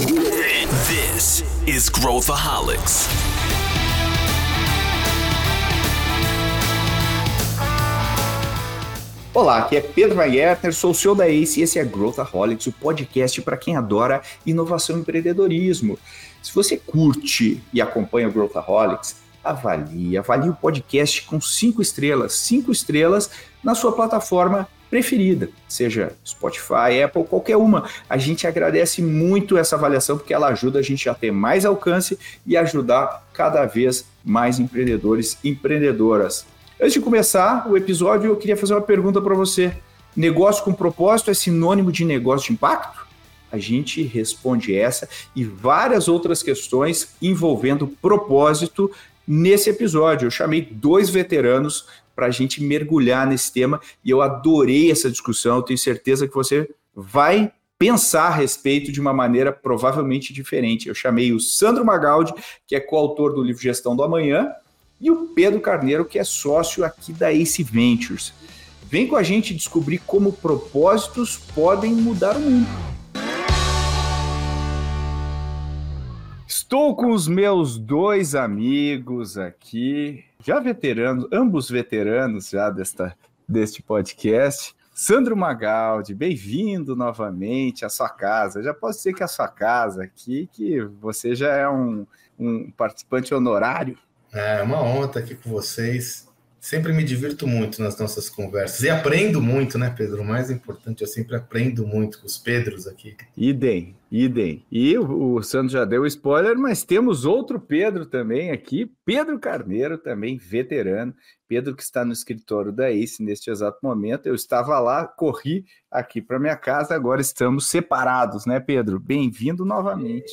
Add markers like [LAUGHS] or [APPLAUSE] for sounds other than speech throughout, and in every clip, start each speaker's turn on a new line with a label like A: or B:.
A: This is Growthaholics.
B: Olá, aqui é Pedro Weiertner, sou o CEO da ACE e esse é Growthaholics, o podcast para quem adora inovação e empreendedorismo. Se você curte e acompanha o Growthaholics, avalie, avalie o podcast com cinco estrelas, cinco estrelas na sua plataforma preferida, seja Spotify, Apple, qualquer uma. A gente agradece muito essa avaliação porque ela ajuda a gente a ter mais alcance e ajudar cada vez mais empreendedores e empreendedoras. Antes de começar o episódio, eu queria fazer uma pergunta para você. Negócio com propósito é sinônimo de negócio de impacto? A gente responde essa e várias outras questões envolvendo propósito nesse episódio. Eu chamei dois veteranos para a gente mergulhar nesse tema e eu adorei essa discussão. Eu tenho certeza que você vai pensar a respeito de uma maneira provavelmente diferente. Eu chamei o Sandro Magaldi, que é coautor do livro Gestão do Amanhã, e o Pedro Carneiro, que é sócio aqui da Ace Ventures. Vem com a gente descobrir como propósitos podem mudar o mundo. Estou com os meus dois amigos aqui, já veteranos, ambos veteranos já desta, deste podcast. Sandro Magaldi, bem-vindo novamente à sua casa. Já posso dizer que é a sua casa aqui, que você já é um, um participante honorário.
C: É uma honra estar aqui com vocês. Sempre me divirto muito nas nossas conversas e aprendo muito, né, Pedro? O mais importante, eu sempre aprendo muito com os Pedros aqui.
B: Idem, idem. E o, o Sandro já deu spoiler, mas temos outro Pedro também aqui, Pedro Carneiro, também veterano. Pedro que está no escritório da ACE neste exato momento. Eu estava lá, corri aqui para minha casa, agora estamos separados, né, Pedro? Bem-vindo novamente.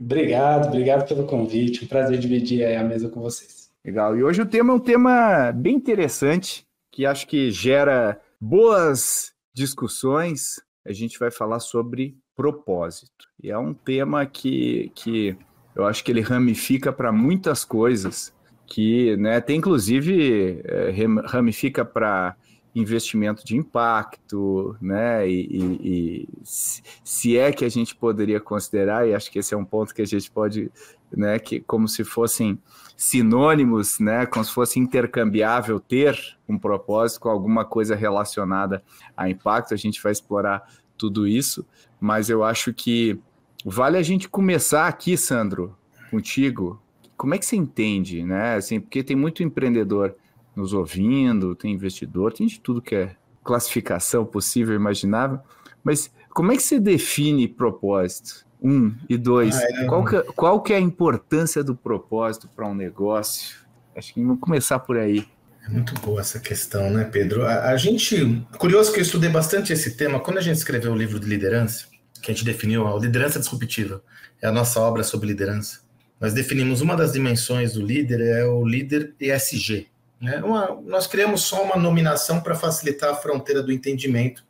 D: Obrigado, obrigado pelo convite. Um prazer dividir a mesa com vocês.
B: Legal. E hoje o tema é um tema bem interessante, que acho que gera boas discussões. A gente vai falar sobre propósito. E é um tema que, que eu acho que ele ramifica para muitas coisas, que né, tem inclusive é, ramifica para investimento de impacto, né? E, e, e, se é que a gente poderia considerar, e acho que esse é um ponto que a gente pode, né, que como se fossem sinônimos, né, como se fosse intercambiável ter um propósito com alguma coisa relacionada a impacto, a gente vai explorar tudo isso, mas eu acho que vale a gente começar aqui, Sandro, contigo. Como é que você entende, né? Assim, porque tem muito empreendedor nos ouvindo, tem investidor, tem de tudo que é classificação possível, imaginável. Mas como é que você define propósito? Um e dois. Ah, é... qual, que, qual que é a importância do propósito para um negócio? Acho que vamos começar por aí.
C: É muito boa essa questão, né, Pedro? A, a, gente. Curioso que eu estudei bastante esse tema. Quando a gente escreveu o livro de liderança, que a gente definiu a liderança disruptiva, é a nossa obra sobre liderança. Nós definimos uma das dimensões do líder, é o líder ESG, né? Uma, nós criamos só uma nominação para facilitar a fronteira do entendimento,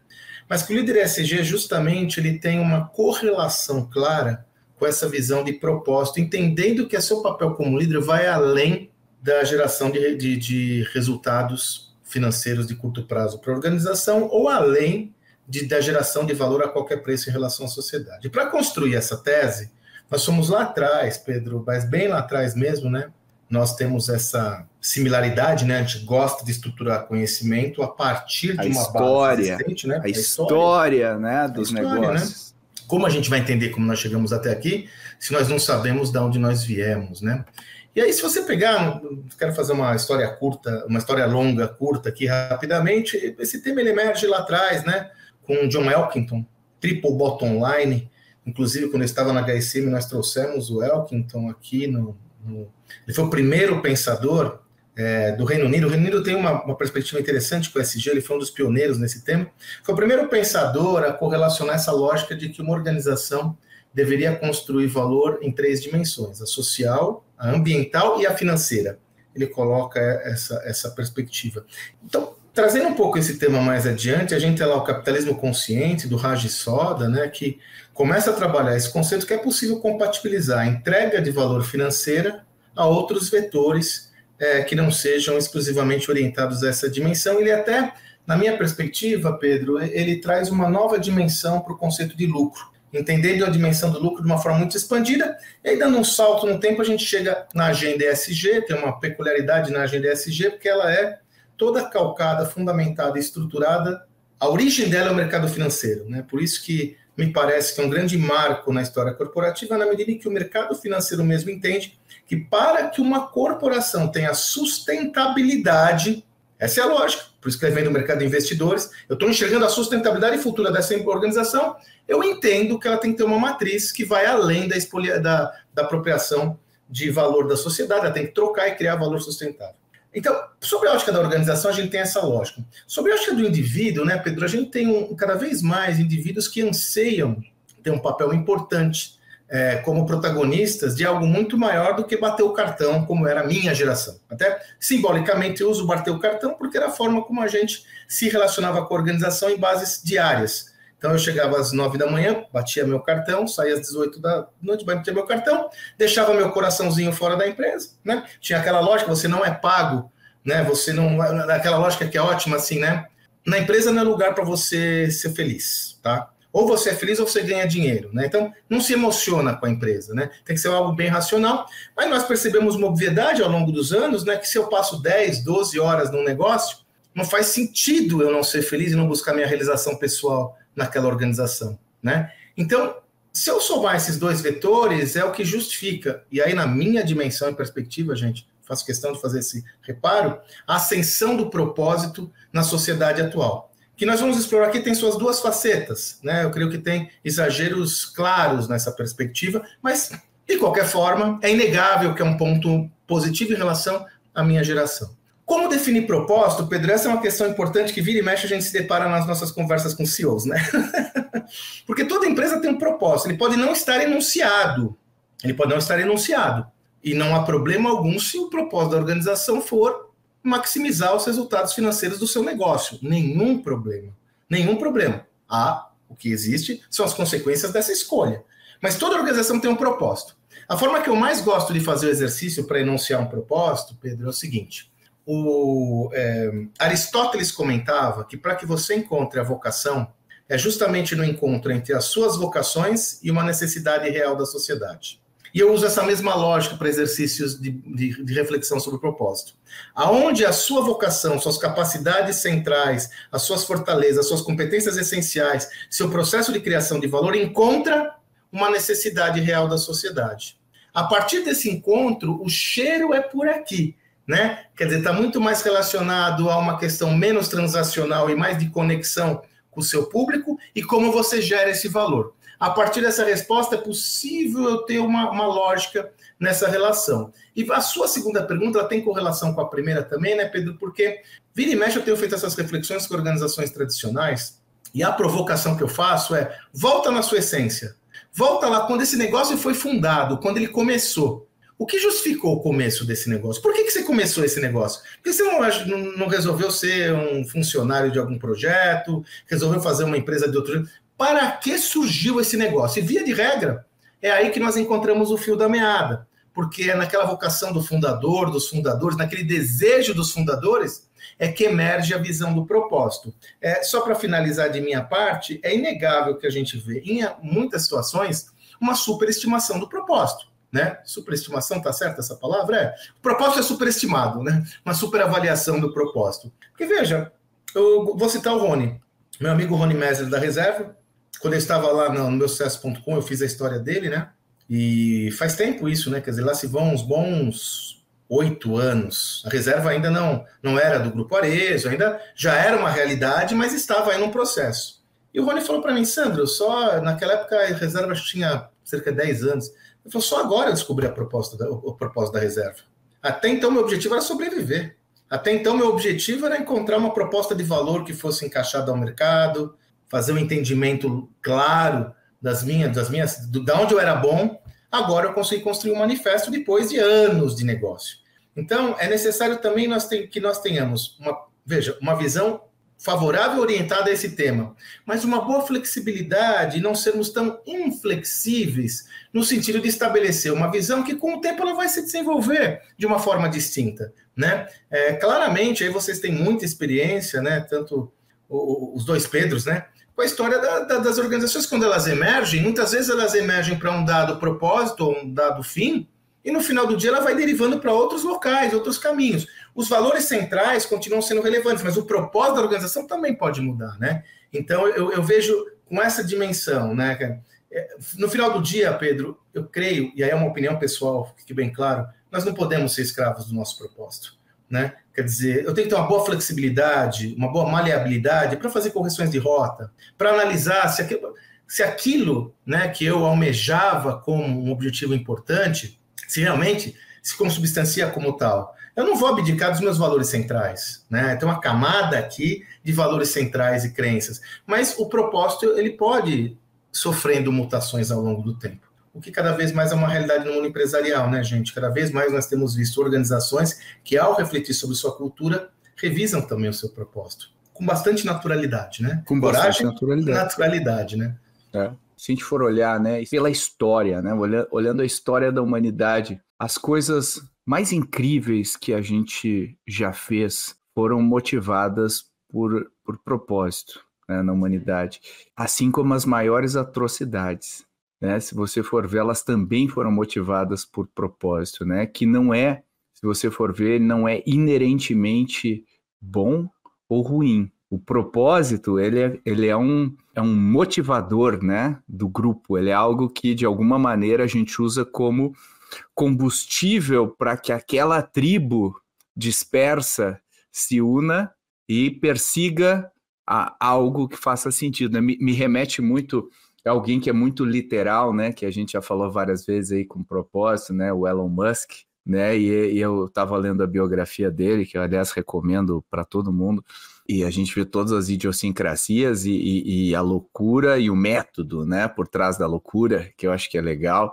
C: mas que o líder ESG, justamente, ele tem uma correlação clara com essa visão de propósito, entendendo que seu papel como líder vai além da geração de, de, de resultados financeiros de curto prazo para a organização ou além de, da geração de valor a qualquer preço em relação à sociedade. Para construir essa tese, nós fomos lá atrás, Pedro, mas bem lá atrás mesmo, né? Nós temos essa similaridade, né? A gente gosta de estruturar conhecimento a partir de
B: a
C: uma
B: história, base existente, né? A, a história, história, né, dos história, né? negócios. Né?
C: Como a gente vai entender como nós chegamos até aqui, se nós não sabemos de onde nós viemos, né? E aí, se você pegar, quero fazer uma história curta, uma história longa, curta aqui rapidamente, esse tema ele emerge lá atrás, né? Com John Elkington, Triple Bottom Line. Inclusive, quando eu estava na HSM, nós trouxemos o Elkington aqui no, ele foi o primeiro pensador é, do Reino Unido. O Reino Unido tem uma, uma, perspectiva interessante com o SG, ele foi um dos pioneiros nesse tema. Foi o primeiro pensador a correlacionar essa lógica de que uma organização deveria construir valor em três dimensões: a social, a ambiental e a financeira. Ele coloca essa, essa perspectiva. Então, trazendo um pouco esse tema mais adiante, a gente tem lá o capitalismo consciente do Raj Soda, né, que começa a trabalhar esse conceito que é possível compatibilizar a entrega de valor financeira a outros vetores é, que não sejam exclusivamente orientados a essa dimensão. Ele até, na minha perspectiva, Pedro, ele traz uma nova dimensão para o conceito de lucro. entendendo a dimensão do lucro de uma forma muito expandida, e aí dando um salto no tempo, a gente chega na agenda ESG, tem uma peculiaridade na agenda ESG, porque ela é toda calcada, fundamentada, estruturada, a origem dela é o mercado financeiro, né? Por isso que me parece que é um grande marco na história corporativa, na medida em que o mercado financeiro mesmo entende que para que uma corporação tenha sustentabilidade, essa é a lógica, por isso que vem do mercado de investidores, eu estou enxergando a sustentabilidade futura dessa organização, eu entendo que ela tem que ter uma matriz que vai além da, expolia, da, da apropriação de valor da sociedade, ela tem que trocar e criar valor sustentável. Então, sobre a ótica da organização, a gente tem essa lógica. Sobre a ótica do indivíduo, né, Pedro, a gente tem um, cada vez mais indivíduos que anseiam ter um papel importante é, como protagonistas de algo muito maior do que bater o cartão, como era a minha geração. Até simbolicamente eu uso bater o cartão porque era a forma como a gente se relacionava com a organização em bases diárias. Então eu chegava às nove da manhã, batia meu cartão, saía às 18 da noite, batia meu cartão, deixava meu coraçãozinho fora da empresa, né? Tinha aquela lógica, você não é pago, né? Você não. Aquela lógica que é ótima, assim, né? Na empresa não é lugar para você ser feliz, tá? Ou você é feliz ou você ganha dinheiro, né? Então, não se emociona com a empresa, né? Tem que ser algo bem racional. Mas nós percebemos uma obviedade ao longo dos anos, né? Que se eu passo 10, 12 horas num negócio, não faz sentido eu não ser feliz e não buscar minha realização pessoal naquela organização, né? Então, se eu somar esses dois vetores, é o que justifica. E aí, na minha dimensão e perspectiva, gente, faço questão de fazer esse reparo, a ascensão do propósito na sociedade atual que nós vamos explorar aqui tem suas duas facetas, né? Eu creio que tem exageros claros nessa perspectiva, mas de qualquer forma é inegável que é um ponto positivo em relação à minha geração. Como definir propósito, Pedro? Essa é uma questão importante que vira e mexe a gente se depara nas nossas conversas com CEOs, né? [LAUGHS] Porque toda empresa tem um propósito, ele pode não estar enunciado, ele pode não estar enunciado, e não há problema algum se o propósito da organização for maximizar os resultados financeiros do seu negócio. Nenhum problema. Nenhum problema. Há, o que existe são as consequências dessa escolha. Mas toda organização tem um propósito. A forma que eu mais gosto de fazer o exercício para enunciar um propósito, Pedro, é o seguinte: o, é, Aristóteles comentava que para que você encontre a vocação, é justamente no encontro entre as suas vocações e uma necessidade real da sociedade. E eu uso essa mesma lógica para exercícios de, de, de, reflexão sobre o propósito. Aonde a sua vocação, suas capacidades centrais, as suas fortalezas, as suas competências essenciais, seu processo de criação de valor encontra uma necessidade real da sociedade. A partir desse encontro, o cheiro é por aqui. Né? Quer dizer, está muito mais relacionado a uma questão menos transacional e mais de conexão com o seu público e como você gera esse valor. A partir dessa resposta, é possível eu ter uma, uma lógica nessa relação. E a sua segunda pergunta ela tem correlação com a primeira também, né, Pedro? Porque vira e mexe eu tenho feito essas reflexões com organizações tradicionais e a provocação que eu faço é: volta na sua essência. Volta lá quando esse negócio foi fundado, quando ele começou. O que justificou o começo desse negócio? Por que, que você começou esse negócio? Porque você não, não resolveu ser um funcionário de algum projeto, resolveu fazer uma empresa de outro para que surgiu esse negócio? E via de regra, é aí que nós encontramos o fio da meada, porque é naquela vocação do fundador, dos fundadores, naquele desejo dos fundadores, é que emerge a visão do propósito. É, só para finalizar de minha parte, é inegável que a gente vê em muitas situações uma superestimação do propósito. Né? Superestimação, tá certo essa palavra? É. O propósito é superestimado, né? Uma superavaliação do propósito. Porque veja, eu vou citar o Rony, meu amigo Rony Mesler da Reserva, quando eu estava lá no, no meu sucesso.com, eu fiz a história dele, né? E faz tempo isso, né? Quer dizer, lá se vão uns bons oito anos. A reserva ainda não, não era do Grupo Arezo, ainda já era uma realidade, mas estava aí num processo. E o Rony falou para mim, Sandro, só naquela época a reserva tinha cerca de 10 anos. Ele falou, só agora eu descobri a proposta da, o, o propósito da reserva. Até então, meu objetivo era sobreviver. Até então, meu objetivo era encontrar uma proposta de valor que fosse encaixada ao mercado, fazer um entendimento claro das minhas, das minhas, do, da onde eu era bom. Agora eu consegui construir um manifesto depois de anos de negócio. Então, é necessário também nós que nós tenhamos uma, veja, uma visão favorável orientada a esse tema, mas uma boa flexibilidade, não sermos tão inflexíveis no sentido de estabelecer uma visão que com o tempo ela vai se desenvolver de uma forma distinta, né? É, claramente aí vocês têm muita experiência, né? Tanto os dois Pedros, né? com a história da, da, das organizações quando elas emergem. Muitas vezes elas emergem para um dado propósito um dado fim, e no final do dia ela vai derivando para outros locais, outros caminhos. Os valores centrais continuam sendo relevantes, mas o propósito da organização também pode mudar, né? Então eu, eu vejo com essa dimensão, né? É, no final do dia, Pedro, eu creio, e aí é uma opinião pessoal, fique bem claro, nós não podemos ser escravos do nosso propósito. Né? Quer dizer, eu tenho que ter uma boa flexibilidade, uma boa maleabilidade para fazer correções de rota, para analisar se aquilo, se aquilo né, que eu almejava como um objetivo importante, se realmente se consubstancia como tal. Eu não vou abdicar dos meus valores centrais, né? Tem uma camada aqui de valores centrais e crenças, mas o propósito ele pode sofrendo mutações ao longo do tempo. O que cada vez mais é uma realidade no mundo empresarial, né, gente? Cada vez mais nós temos visto organizações que, ao refletir sobre sua cultura, revisam também o seu propósito. Com bastante naturalidade, né?
B: Com bastante Coragem, naturalidade.
C: naturalidade, né?
B: É. Se a gente for olhar, né, pela história, né, olhando a história da humanidade, as coisas mais incríveis que a gente já fez foram motivadas por, por propósito né, na humanidade, assim como as maiores atrocidades. Né? Se você for ver, elas também foram motivadas por propósito, né? Que não é, se você for ver, não é inerentemente bom ou ruim. O propósito, ele é, ele é, um, é um motivador, né, do grupo. Ele é algo que, de alguma maneira, a gente usa como combustível para que aquela tribo dispersa se una e persiga a algo que faça sentido. Né? Me, me, remete muito a alguém que é muito literal, né? Que a gente já falou várias vezes aí com propósito, né? O Elon Musk, né? E, e eu estava lendo a biografia dele, que eu, aliás, recomendo para todo mundo. E a gente vê todas as idiosincrasias e, e, e, a loucura e o método, né, por trás da loucura, que eu acho que é legal.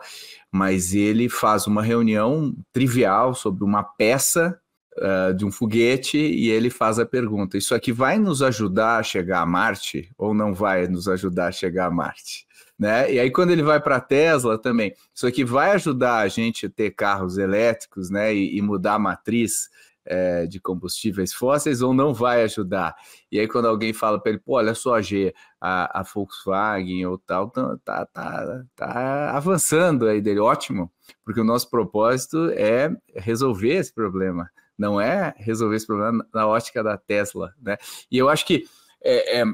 B: Mas ele faz uma reunião trivial sobre uma peça uh, de um foguete e ele faz a pergunta: Isso aqui vai nos ajudar a chegar a Marte ou não vai nos ajudar a chegar a Marte? Né? E aí, quando ele vai para a Tesla também, isso aqui vai ajudar a gente a ter carros elétricos né? e, e mudar a matriz é, de combustíveis fósseis ou não vai ajudar? E aí, quando alguém fala para ele, pô, olha só, G, a, a Volkswagen ou tal, tá, tá, tá, tá avançando aí dele, ótimo, porque o nosso propósito é resolver esse problema não é resolver esse problema na ótica da Tesla, né? E eu acho que é, é,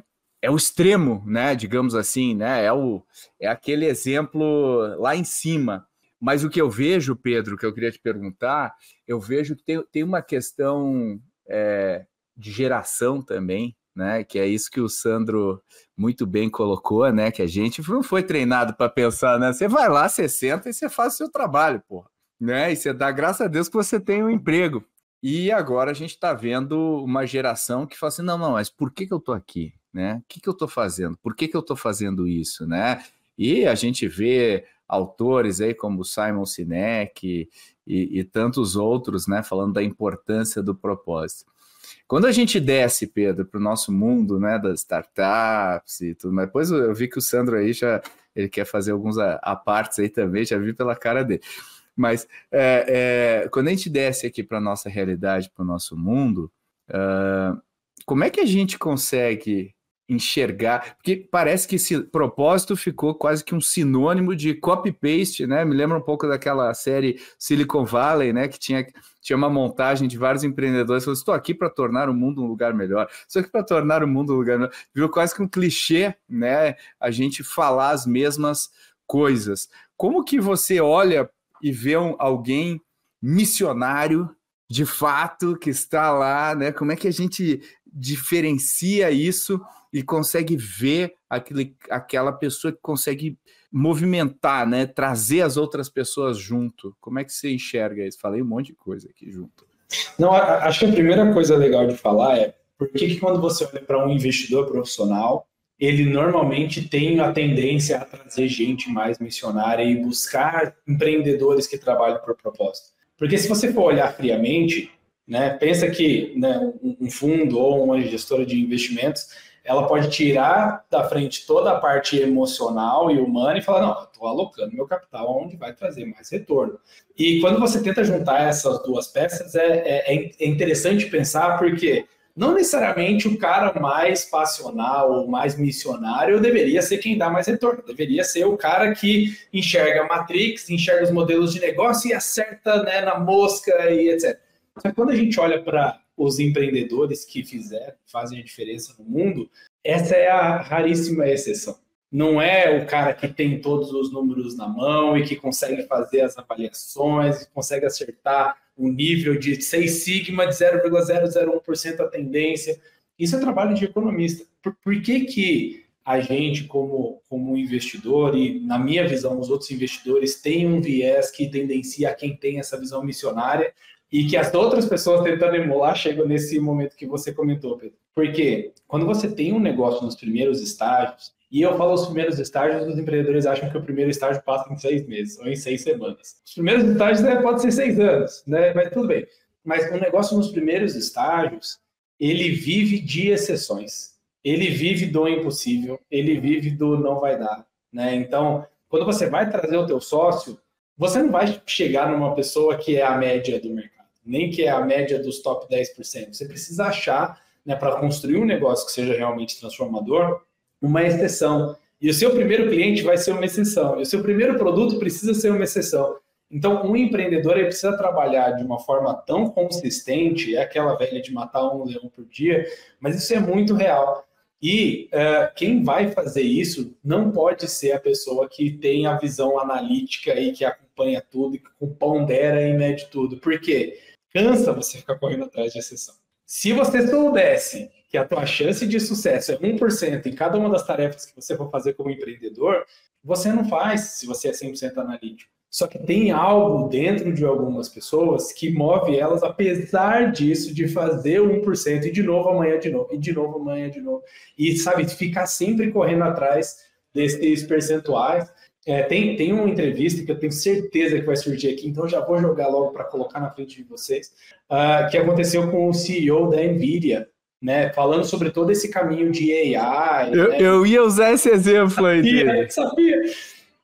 B: é, o extremo, né? Digamos assim, né? É, o, é aquele exemplo lá em cima. Mas o que eu vejo, Pedro, que eu queria te perguntar, eu vejo que tem, tem uma questão é, de geração também, né? Que é isso que o Sandro muito bem colocou, né? Que a gente não foi treinado para pensar, né? Você vai lá, você senta e você faz o seu trabalho, porra. Né? E você dá graças a Deus que você tem um emprego. E agora a gente está vendo uma geração que fala assim: não, não, mas por que, que eu estou aqui? Né? O que, que eu estou fazendo? Por que, que eu estou fazendo isso? Né? E a gente vê autores aí como Simon Sinek e, e tantos outros né, falando da importância do propósito. Quando a gente desce, Pedro, para o nosso mundo né, das startups e tudo, mas depois eu vi que o Sandro aí já ele quer fazer alguns apartes aí também, já vi pela cara dele. Mas é, é, quando a gente desce aqui para nossa realidade, para o nosso mundo, uh, como é que a gente consegue enxergar? Porque parece que esse propósito ficou quase que um sinônimo de copy-paste, né? Me lembra um pouco daquela série Silicon Valley, né? Que tinha, tinha uma montagem de vários empreendedores falando: estou aqui para tornar o mundo um lugar melhor, estou aqui para tornar o mundo um lugar melhor. Virou quase que um clichê, né? A gente falar as mesmas coisas. Como que você olha e ver um, alguém missionário de fato que está lá, né? Como é que a gente diferencia isso e consegue ver aquele, aquela pessoa que consegue movimentar, né? Trazer as outras pessoas junto. Como é que você enxerga isso? Falei um monte de coisa aqui junto.
D: Não, acho que a primeira coisa legal de falar é por que, quando você olha para um investidor profissional, ele normalmente tem a tendência a trazer gente mais missionária e buscar empreendedores que trabalham por propósito. Porque se você for olhar friamente, né, pensa que né, um fundo ou uma gestora de investimentos, ela pode tirar da frente toda a parte emocional e humana e falar, não, estou alocando meu capital onde vai trazer mais retorno. E quando você tenta juntar essas duas peças, é, é, é interessante pensar porque não necessariamente o cara mais passional ou mais missionário deveria ser quem dá mais retorno. Deveria ser o cara que enxerga a Matrix, enxerga os modelos de negócio e acerta né, na mosca e etc. Que quando a gente olha para os empreendedores que fizeram, fazem a diferença no mundo, essa é a raríssima exceção. Não é o cara que tem todos os números na mão e que consegue fazer as avaliações, consegue acertar um nível de 6 sigma de 0,001% a tendência. Isso é trabalho de economista. Por, por, que, que a gente, como, como investidor, e na minha visão, os outros investidores, tem um viés que tendencia a quem tem essa visão missionária e que as outras pessoas tentando emular chegam nesse momento que você comentou, Pedro? Porque quando você tem um negócio nos primeiros estágios, e eu falo os primeiros estágios, os empreendedores acham que o primeiro estágio passa em seis meses ou em seis semanas. Os primeiros estágios né, pode ser seis anos, né? Mas tudo bem. Mas o um negócio nos primeiros estágios, ele vive de exceções. Ele vive do impossível, ele vive do não vai dar, né? Então, quando você vai trazer o teu sócio, você não vai chegar numa pessoa que é a média do mercado, nem que é a média dos top 10%. Você precisa achar, né, para construir um negócio que seja realmente transformador, uma exceção. E o seu primeiro cliente vai ser uma exceção. E o seu primeiro produto precisa ser uma exceção. Então, um empreendedor ele precisa trabalhar de uma forma tão consistente, é aquela velha de matar um leão por dia, mas isso é muito real. E uh, quem vai fazer isso não pode ser a pessoa que tem a visão analítica e que acompanha tudo, que pondera e mede tudo. Por quê? Cansa você ficar correndo atrás de exceção. Se você soubesse que a tua chance de sucesso é 1% em cada uma das tarefas que você for fazer como empreendedor, você não faz se você é 100% analítico. Só que tem algo dentro de algumas pessoas que move elas, apesar disso, de fazer 1% e de novo amanhã de novo, e de novo amanhã de novo. E, sabe, ficar sempre correndo atrás desses percentuais. É, tem, tem uma entrevista que eu tenho certeza que vai surgir aqui, então já vou jogar logo para colocar na frente de vocês, uh, que aconteceu com o CEO da NVIDIA, né, falando sobre todo esse caminho de AI.
E: Eu,
D: né?
E: eu ia usar esse exemplo aí.
D: Sabia, sabia.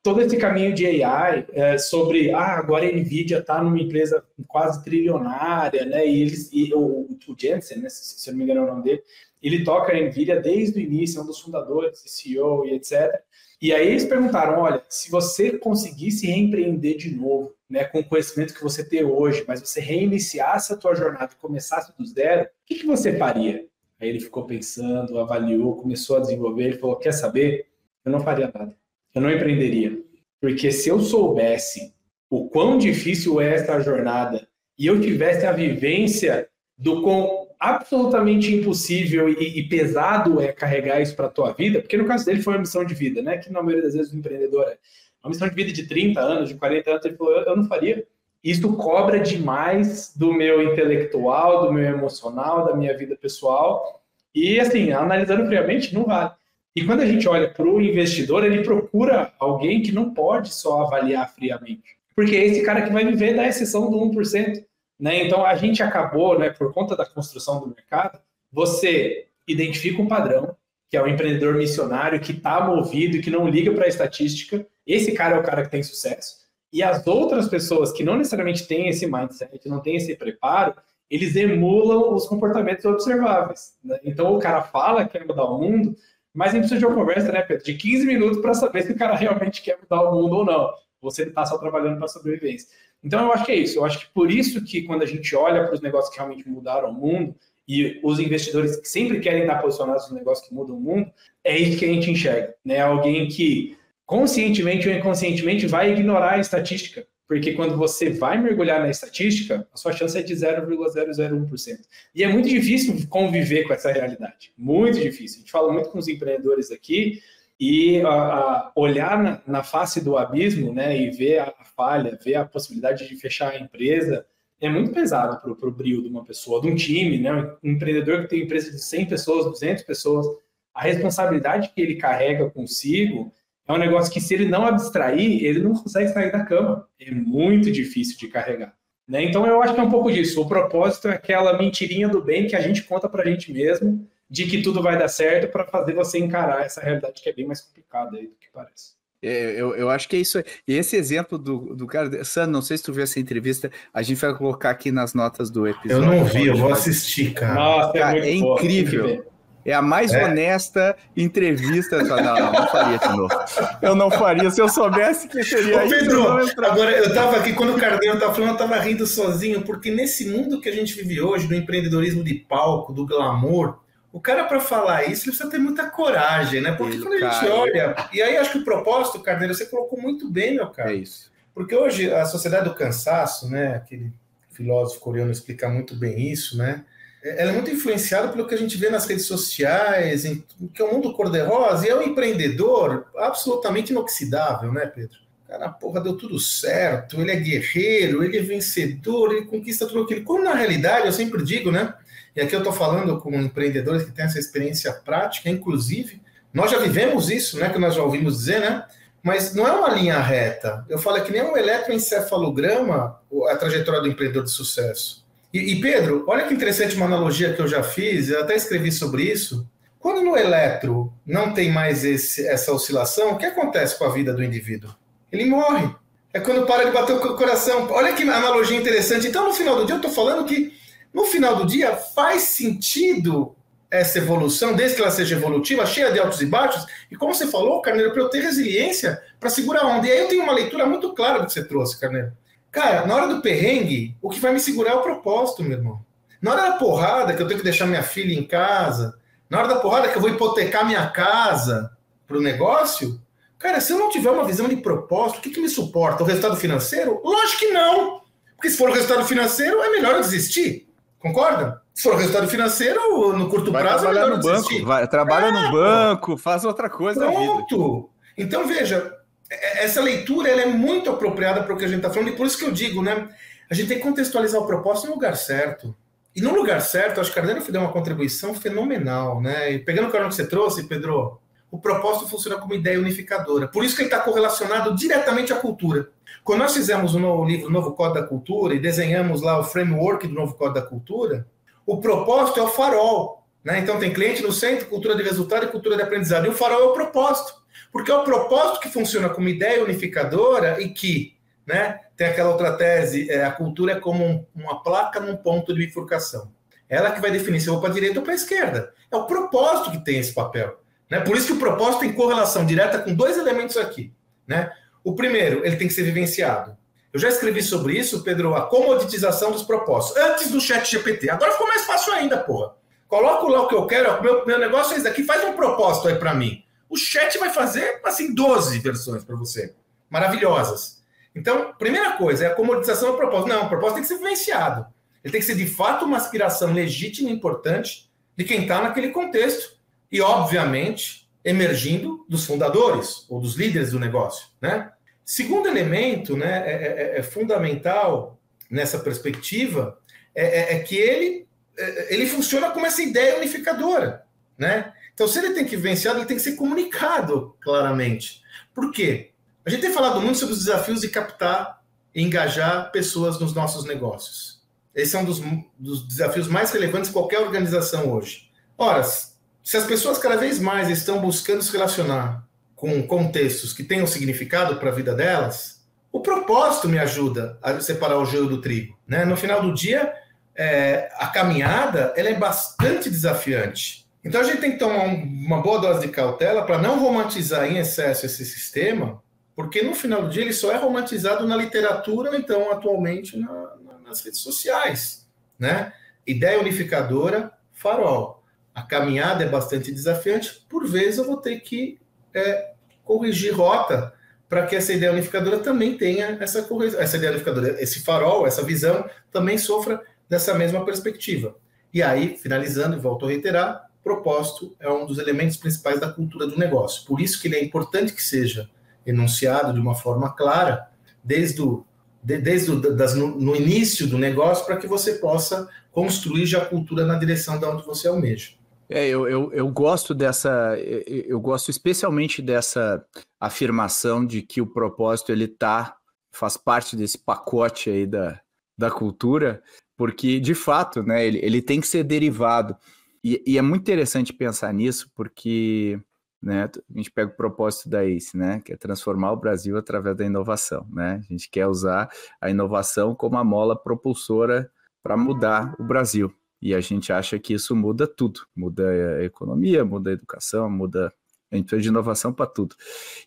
D: Todo esse caminho de AI é, sobre, ah, agora a NVIDIA está numa empresa quase trilionária, né, e, eles, e o, o Jensen, né, se, se eu não me engano é o nome dele, ele toca a NVIDIA desde o início, é um dos fundadores, CEO e etc. E aí eles perguntaram, olha, se você conseguisse reempreender de novo, né, com o conhecimento que você tem hoje, mas você reiniciasse a tua jornada e começasse do zero, o que, que você faria? Aí ele ficou pensando, avaliou, começou a desenvolver, ele falou, quer saber? Eu não faria nada. Eu não empreenderia. Porque se eu soubesse o quão difícil é essa jornada e eu tivesse a vivência do quão absolutamente impossível e, e pesado é carregar isso para a tua vida, porque no caso dele foi uma missão de vida, né? Que na maioria das vezes o empreendedor é uma missão de vida de 30 anos, de 40 anos, ele falou, eu não faria. Isso cobra demais do meu intelectual, do meu emocional, da minha vida pessoal. E, assim, analisando friamente, não vale. E quando a gente olha para o investidor, ele procura alguém que não pode só avaliar friamente. Porque é esse cara que vai viver da exceção do 1%. Né? Então, a gente acabou, né, por conta da construção do mercado, você identifica um padrão, que é o empreendedor missionário que está movido e que não liga para a estatística, esse cara é o cara que tem sucesso. E as outras pessoas que não necessariamente têm esse mindset, não têm esse preparo, eles emulam os comportamentos observáveis. Né? Então o cara fala que quer mudar o mundo, mas a gente precisa de uma conversa, né, Pedro, de 15 minutos para saber se o cara [LAUGHS] realmente quer mudar o mundo ou não. Ele está só trabalhando para sobrevivência. Então eu acho que é isso. Eu acho que por isso que quando a gente olha para os negócios que realmente mudaram o mundo, e os investidores que sempre querem estar posicionados nos negócios que mudam o mundo, é isso que a gente enxerga. Né? Alguém que conscientemente ou inconscientemente vai ignorar a estatística, porque quando você vai mergulhar na estatística, a sua chance é de 0,001%. E é muito difícil conviver com essa realidade, muito difícil. A gente fala muito com os empreendedores aqui e a, a olhar na, na, face do abismo, né, e ver a falha, ver a possibilidade de fechar a empresa, é muito pesado para o brilho de uma pessoa, de um time, né, um empreendedor que tem empresa de 100 pessoas, 200 pessoas, a responsabilidade que ele carrega consigo é um negócio que, se ele não abstrair, ele não consegue sair da cama. É muito difícil de carregar. Né? Então, eu acho que é um pouco disso. O propósito é aquela mentirinha do bem que a gente conta para a gente mesmo, de que tudo vai dar certo, para fazer você encarar essa realidade que é bem mais complicada aí do que parece.
B: É, eu, eu acho que é isso. E esse exemplo do, do cara. Sandro, não sei se tu viu essa entrevista, a gente vai colocar aqui nas notas do episódio.
C: Eu não vi, eu vou assistir, cara.
D: Nossa, é,
B: Cara, é incrível. É a mais
C: É.
B: honesta entrevista. Não, não, não faria de novo. Eu não faria. Se eu soubesse que seria
C: Ô,
B: isso, eu
C: Pedro, agora eu tava aqui, quando o Carneiro tava falando, eu tava rindo sozinho, porque nesse mundo que a gente vive hoje, do empreendedorismo de palco, do glamour, o cara para falar isso, ele precisa ter muita coragem, né? Porque
B: Ele
C: quando a gente
B: cai.
C: olha, e aí acho que o propósito, Carneiro, você colocou muito bem, meu cara.
B: É isso.
C: Porque hoje a sociedade do cansaço, né? Aquele filósofo coreano explica muito bem isso, né? Ela é muito influenciada pelo que a gente vê nas redes sociais, em, que é o mundo cor-de-rosa, e é um empreendedor absolutamente inoxidável, né, Pedro? Cara, porra, deu tudo certo, ele é guerreiro, ele é vencedor, ele conquista tudo aquilo. Como na realidade, eu sempre digo, né? E aqui eu estou falando com empreendedores que têm essa experiência prática, inclusive, nós já vivemos isso, né? Que nós já ouvimos dizer, né? Mas não é uma linha reta. Eu falo é que nem um eletroencefalograma a trajetória do empreendedor de sucesso. E, e, Pedro, olha que interessante uma analogia que eu já fiz, eu até escrevi sobre isso. Quando no eletro não tem mais esse, essa oscilação, o que acontece com a vida do indivíduo? Ele morre. É quando para de bater o coração. Olha que analogia interessante. Então, no final do dia, eu estou falando que no final do dia faz sentido essa evolução, desde que ela seja evolutiva, cheia de altos e baixos. E como você falou, Carneiro, para eu ter resiliência para segurar a onda. E aí eu tenho uma leitura muito clara do que você trouxe, Carneiro. Cara, na hora do perrengue, o que vai me segurar é o propósito, meu irmão. Na hora da porrada, que eu tenho que deixar minha filha em casa, na hora da porrada, que eu vou hipotecar minha casa para o negócio, cara, se eu não tiver uma visão de propósito, o que, que me suporta? O resultado financeiro? Lógico que não. Porque se for o resultado financeiro, é melhor eu desistir. Concorda? Se for o resultado financeiro, no curto
B: Vai
C: prazo, é
B: trabalhar
C: melhor
B: no banco,
C: desistir.
B: vai, trabalha
C: É,
B: no banco, faz outra coisa.
C: Pronto. Então, veja, é- essa leitura ela é muito apropriada para o que a gente está falando, e por isso que eu digo, né? A gente tem que contextualizar o propósito no lugar certo. E no lugar certo, acho que Carneiro deu uma contribuição fenomenal, né? E pegando o caminho que você trouxe, Pedro, o propósito funciona como ideia unificadora. Por isso que ele está correlacionado diretamente à cultura. Quando nós fizemos o novo livro, o Novo Código da Cultura, e desenhamos lá o framework do Novo Código da Cultura, o propósito é o farol. Né? Então tem cliente no centro, cultura de resultado e cultura de aprendizado. E o farol é o propósito. Porque é o propósito que funciona como ideia unificadora e que né, tem aquela outra tese, é, a cultura é como um- uma placa num ponto de bifurcação. Ela que vai definir se eu vou para a direita ou para a esquerda. É o propósito que tem esse papel. Né? Por isso que o propósito tem correlação direta com dois elementos aqui. Né? O primeiro, ele tem que ser vivenciado. Eu já escrevi sobre isso, Pedro, a comoditização dos propósitos. Antes do chat GPT. Agora ficou mais fácil ainda, porra. Coloco lá o que eu quero, ó, meu, meu negócio é esse daqui, faz um propósito aí para mim. O chat vai fazer, assim, 12 versões para você. Maravilhosas. Então, primeira coisa é a comoditização do propósito. Não, o propósito tem que ser vivenciado. Ele tem que ser, de fato, uma aspiração legítima e importante de quem está naquele contexto. E, obviamente, emergindo dos fundadores ou dos líderes do negócio, né? Segundo elemento, né, é, é- é fundamental nessa perspectiva, é, é- é que ele, é- ele funciona como essa ideia unificadora, né? Então, se ele tem que vivenciado, ele tem que ser comunicado claramente. Por quê? A gente tem falado muito sobre os desafios de captar e engajar pessoas nos nossos negócios. Esse é um dos, dos desafios mais relevantes de qualquer organização hoje. Ora, se as pessoas cada vez mais estão buscando se relacionar com contextos que tenham significado para a vida delas, o propósito me ajuda a separar o joio do trigo. Né? No final do dia, é, a caminhada ela é bastante desafiante. Então a gente tem que tomar um- uma boa dose de cautela para não romantizar em excesso esse sistema, porque no final do dia ele só é romantizado na literatura então atualmente na- na- nas redes sociais. Né? Ideia unificadora, farol. A caminhada é bastante desafiante, por vezes eu vou ter que é, corrigir rota para que essa ideia unificadora também tenha essa correção, essa ideia unificadora, esse farol, essa visão também sofra dessa mesma perspectiva. E aí, finalizando, e volto a reiterar, propósito é um dos elementos principais da cultura do negócio. Por isso que ele é importante que seja enunciado de uma forma clara, desde o, de, desde das, no, no início do negócio, para que você possa construir já a cultura na direção de onde você almeja.
B: É, eu, eu, eu gosto dessa, eu, gosto especialmente dessa afirmação de que o propósito ele tá, faz parte desse pacote aí da, da cultura, porque de fato, né, ele, ele tem que ser derivado. E, e é muito interessante pensar nisso, porque né? A gente pega o propósito da ACE, né? Que é transformar o Brasil através da inovação, né? A gente quer usar a inovação como a mola propulsora para mudar o Brasil. E a gente acha que isso muda tudo, muda a economia, muda a educação, muda a gente de inovação para tudo.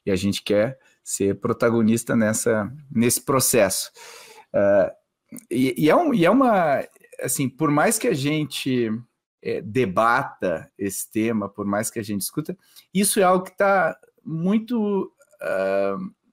B: E a gente quer ser protagonista nessa, nesse processo. Uh, e, e, é um, e é uma, assim, por mais que a gente é, debata esse tema, por mais que a gente escuta, isso é algo que está muito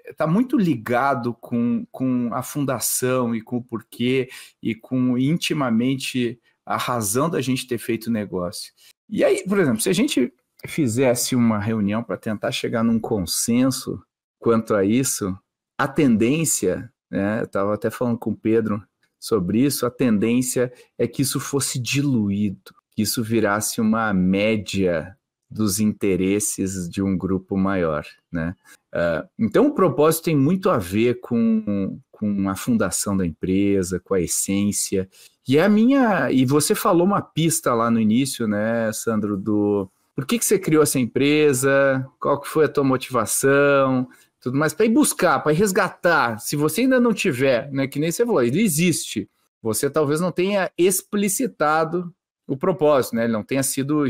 B: está uh, muito ligado com, com a fundação e com o porquê e com intimamente a razão da gente ter feito o negócio. E aí, por exemplo, se a gente fizesse uma reunião para tentar chegar num consenso quanto a isso, a tendência, né, eu estava até falando com o Pedro sobre isso, a tendência é que isso fosse diluído, que isso virasse uma média dos interesses de um grupo maior, né? Uh, então o propósito tem muito a ver com, com a fundação da empresa, com a essência. E a minha, e você falou uma pista lá no início, né, Sandro, do por que, que você criou essa empresa, qual que foi a tua motivação, tudo mais, para ir buscar, para resgatar. Se você ainda não tiver, né, que nem você falou, ele existe. Você talvez não tenha explicitado o propósito, né? Ele não tenha sido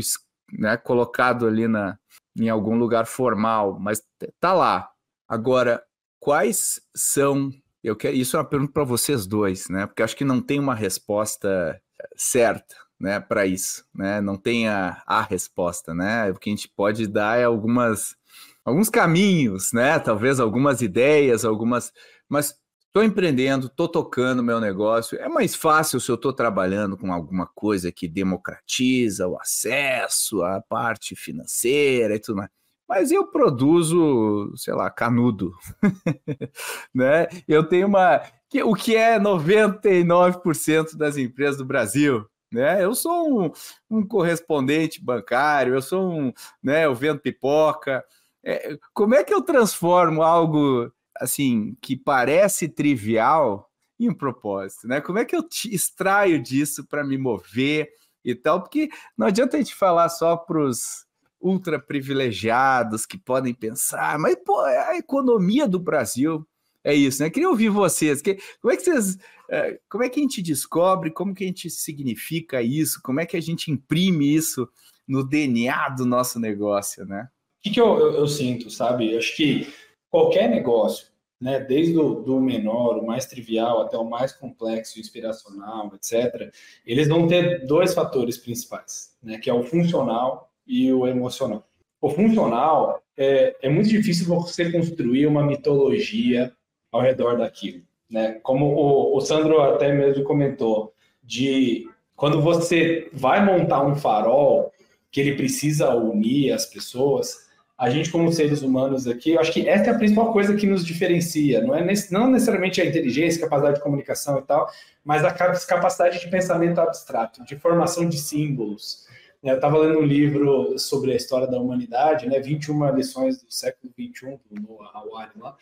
B: né, colocado ali na, em algum lugar formal, mas tá lá. Agora, quais são? Eu quero isso é uma pergunta para vocês dois, né? Porque acho que não tem uma resposta certa, né, para isso, né? Não tem a, a resposta, né? O que a gente pode dar é algumas alguns caminhos, né? Talvez algumas ideias, algumas, mas Estou empreendendo, estou tocando meu negócio. É mais fácil se eu estou trabalhando com alguma coisa que democratiza o acesso à parte financeira e tudo mais. Mas eu produzo, sei lá, canudo, [LAUGHS] né? Eu tenho uma, o que é 99% das empresas do Brasil, né? Eu sou um, um correspondente bancário, eu sou um, né? Eu vendo pipoca. É, como é que eu transformo algo assim, que parece trivial em um propósito, né? Como é que eu te extraio disso para me mover e tal? Porque não adianta a gente falar só para os ultra privilegiados que podem pensar, mas pô, é a economia do Brasil é isso, né? Queria ouvir vocês. Que, como é que vocês, é, como é que a gente descobre, como que a gente significa isso, como é que a gente imprime isso no DNA do nosso negócio, né?
D: O que, que eu, eu, eu sinto, sabe? Acho que qualquer negócio, né, desde o do menor, o mais trivial, até o mais complexo, inspiracional, etc., eles vão ter dois fatores principais, né, que é o funcional e o emocional. O funcional é, é muito difícil você construir uma mitologia ao redor daquilo, né? Como o, o Sandro até mesmo comentou, de quando você vai montar um farol que ele precisa unir as pessoas, a gente como seres humanos aqui, eu acho que essa é a principal coisa que nos diferencia, não é não necessariamente a inteligência, capacidade de comunicação e tal, mas a capacidade de pensamento abstrato, de formação de símbolos. Eu estava lendo um livro sobre a história da humanidade, né, 21 lições do século 21 do Noah Hawari lá,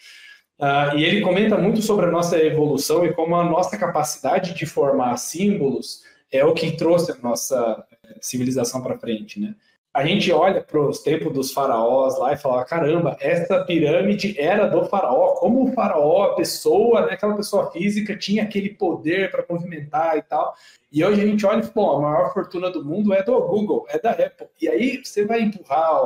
D: uh, e ele comenta muito sobre a nossa evolução e como a nossa capacidade de formar símbolos é o que trouxe a nossa eh, civilização para frente, né? A gente olha para os tempos dos faraós lá e fala: caramba, essa pirâmide era do faraó. Como o faraó, a pessoa, né, aquela pessoa física, tinha aquele poder para movimentar e tal. E hoje a gente olha e fala: a maior fortuna do mundo é do Google, é da Apple. E aí você vai empurrar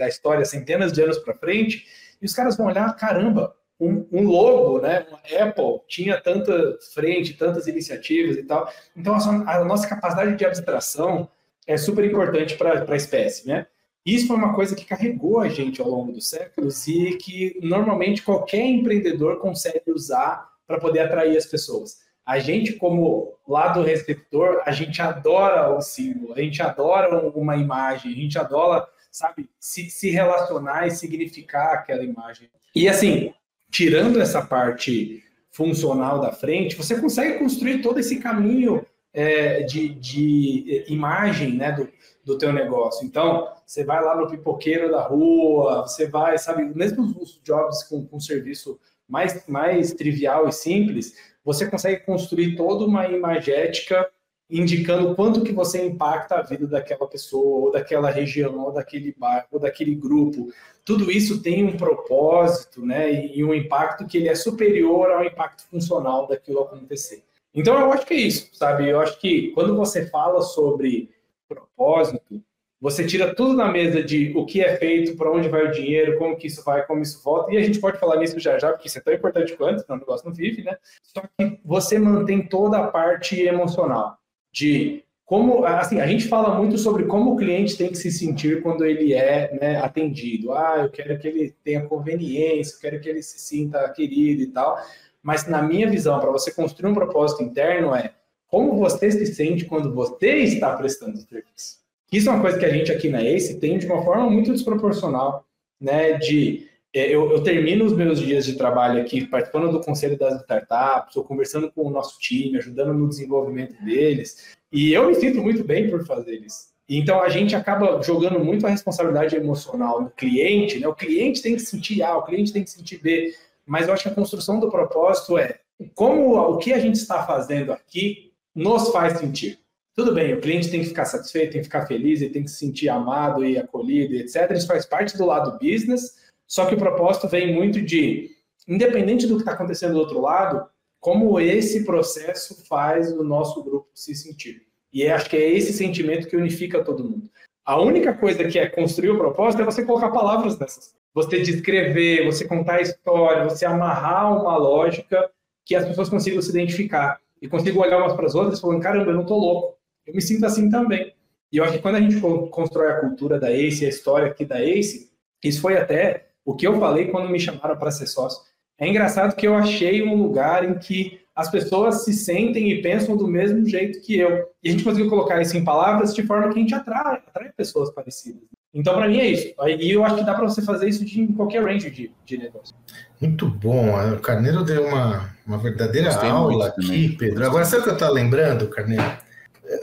D: a história centenas de anos para frente e os caras vão olhar: caramba, um, um, logo, né? Apple tinha tanta frente, tantas iniciativas e tal. Então a, a nossa capacidade de abstração é super importante para a espécie, né? Isso foi uma coisa que carregou a gente ao longo dos séculos e que normalmente qualquer empreendedor consegue usar para poder atrair as pessoas. A gente, como lado receptor, a gente adora o símbolo, a gente adora uma imagem, a gente adora, sabe, se, se relacionar e significar aquela imagem. E assim, tirando essa parte funcional da frente, você consegue construir todo esse caminho é, de, de, imagem né, do, do teu negócio. Então, você vai lá no pipoqueiro da rua, você vai, sabe, mesmo os jobs com, com serviço mais, mais trivial e simples, você consegue construir toda uma imagética indicando quanto que você impacta a vida daquela pessoa, ou daquela região, ou daquele bairro, ou daquele grupo. Tudo isso tem um propósito, né, e um impacto que ele é superior ao impacto funcional daquilo acontecer. Então eu acho que é isso, sabe? Eu acho que quando você fala sobre propósito, você tira tudo na mesa de o que é feito, para onde vai o dinheiro, como que isso vai, como isso volta, e a gente pode falar nisso já já, porque isso é tão importante quanto, senão o negócio não vive, né? Só que você mantém toda a parte emocional de como, assim, a gente fala muito sobre como o cliente tem que se sentir quando ele é né, atendido. Ah, eu quero que ele tenha conveniência, eu quero que ele se sinta querido e tal. Mas na minha visão, para você construir um propósito interno é como você se sente quando você está prestando serviço. Isso é uma coisa que a gente aqui na ACE tem de uma forma muito desproporcional, né? De é, eu, eu, termino os meus dias de trabalho aqui participando do conselho das startups, ou conversando com o nosso time, ajudando no desenvolvimento deles, e eu me sinto muito bem por fazer isso. Então a gente acaba jogando muito a responsabilidade emocional no cliente, né? O cliente tem que sentir A, o cliente tem que sentir B, mas eu acho que a construção do propósito é como o que a gente está fazendo aqui nos faz sentir. Tudo bem, o cliente tem que ficar satisfeito, tem que ficar feliz, ele tem que se sentir amado e acolhido, etc. Isso faz parte do lado business, só que o propósito vem muito de, independente do que está acontecendo do outro lado, como esse processo faz o nosso grupo se sentir. E acho que é esse sentimento que unifica todo mundo. A única coisa que é construir o propósito é você colocar palavras nessas. Você descrever, você contar a história, você amarrar uma lógica que as pessoas consigam se identificar e consigam olhar umas para as outras falando: caramba, eu não estou louco eu me sinto assim também. E eu acho que quando a gente constrói a cultura da ACE, a história aqui da ACE, isso foi até o que eu falei quando me chamaram para ser sócio. É engraçado que eu achei um lugar em que as pessoas se sentem e pensam do mesmo jeito que eu. E a gente conseguiu colocar isso em palavras de forma que a gente atrai, atrai pessoas parecidas. Então, para mim, é isso. E eu acho que dá para você fazer isso de, em qualquer range de, de negócio.
C: Muito bom. O Carneiro deu uma, uma verdadeira Gostei aula aqui, também. Pedro. Agora, sabe o que eu estou lembrando, Carneiro?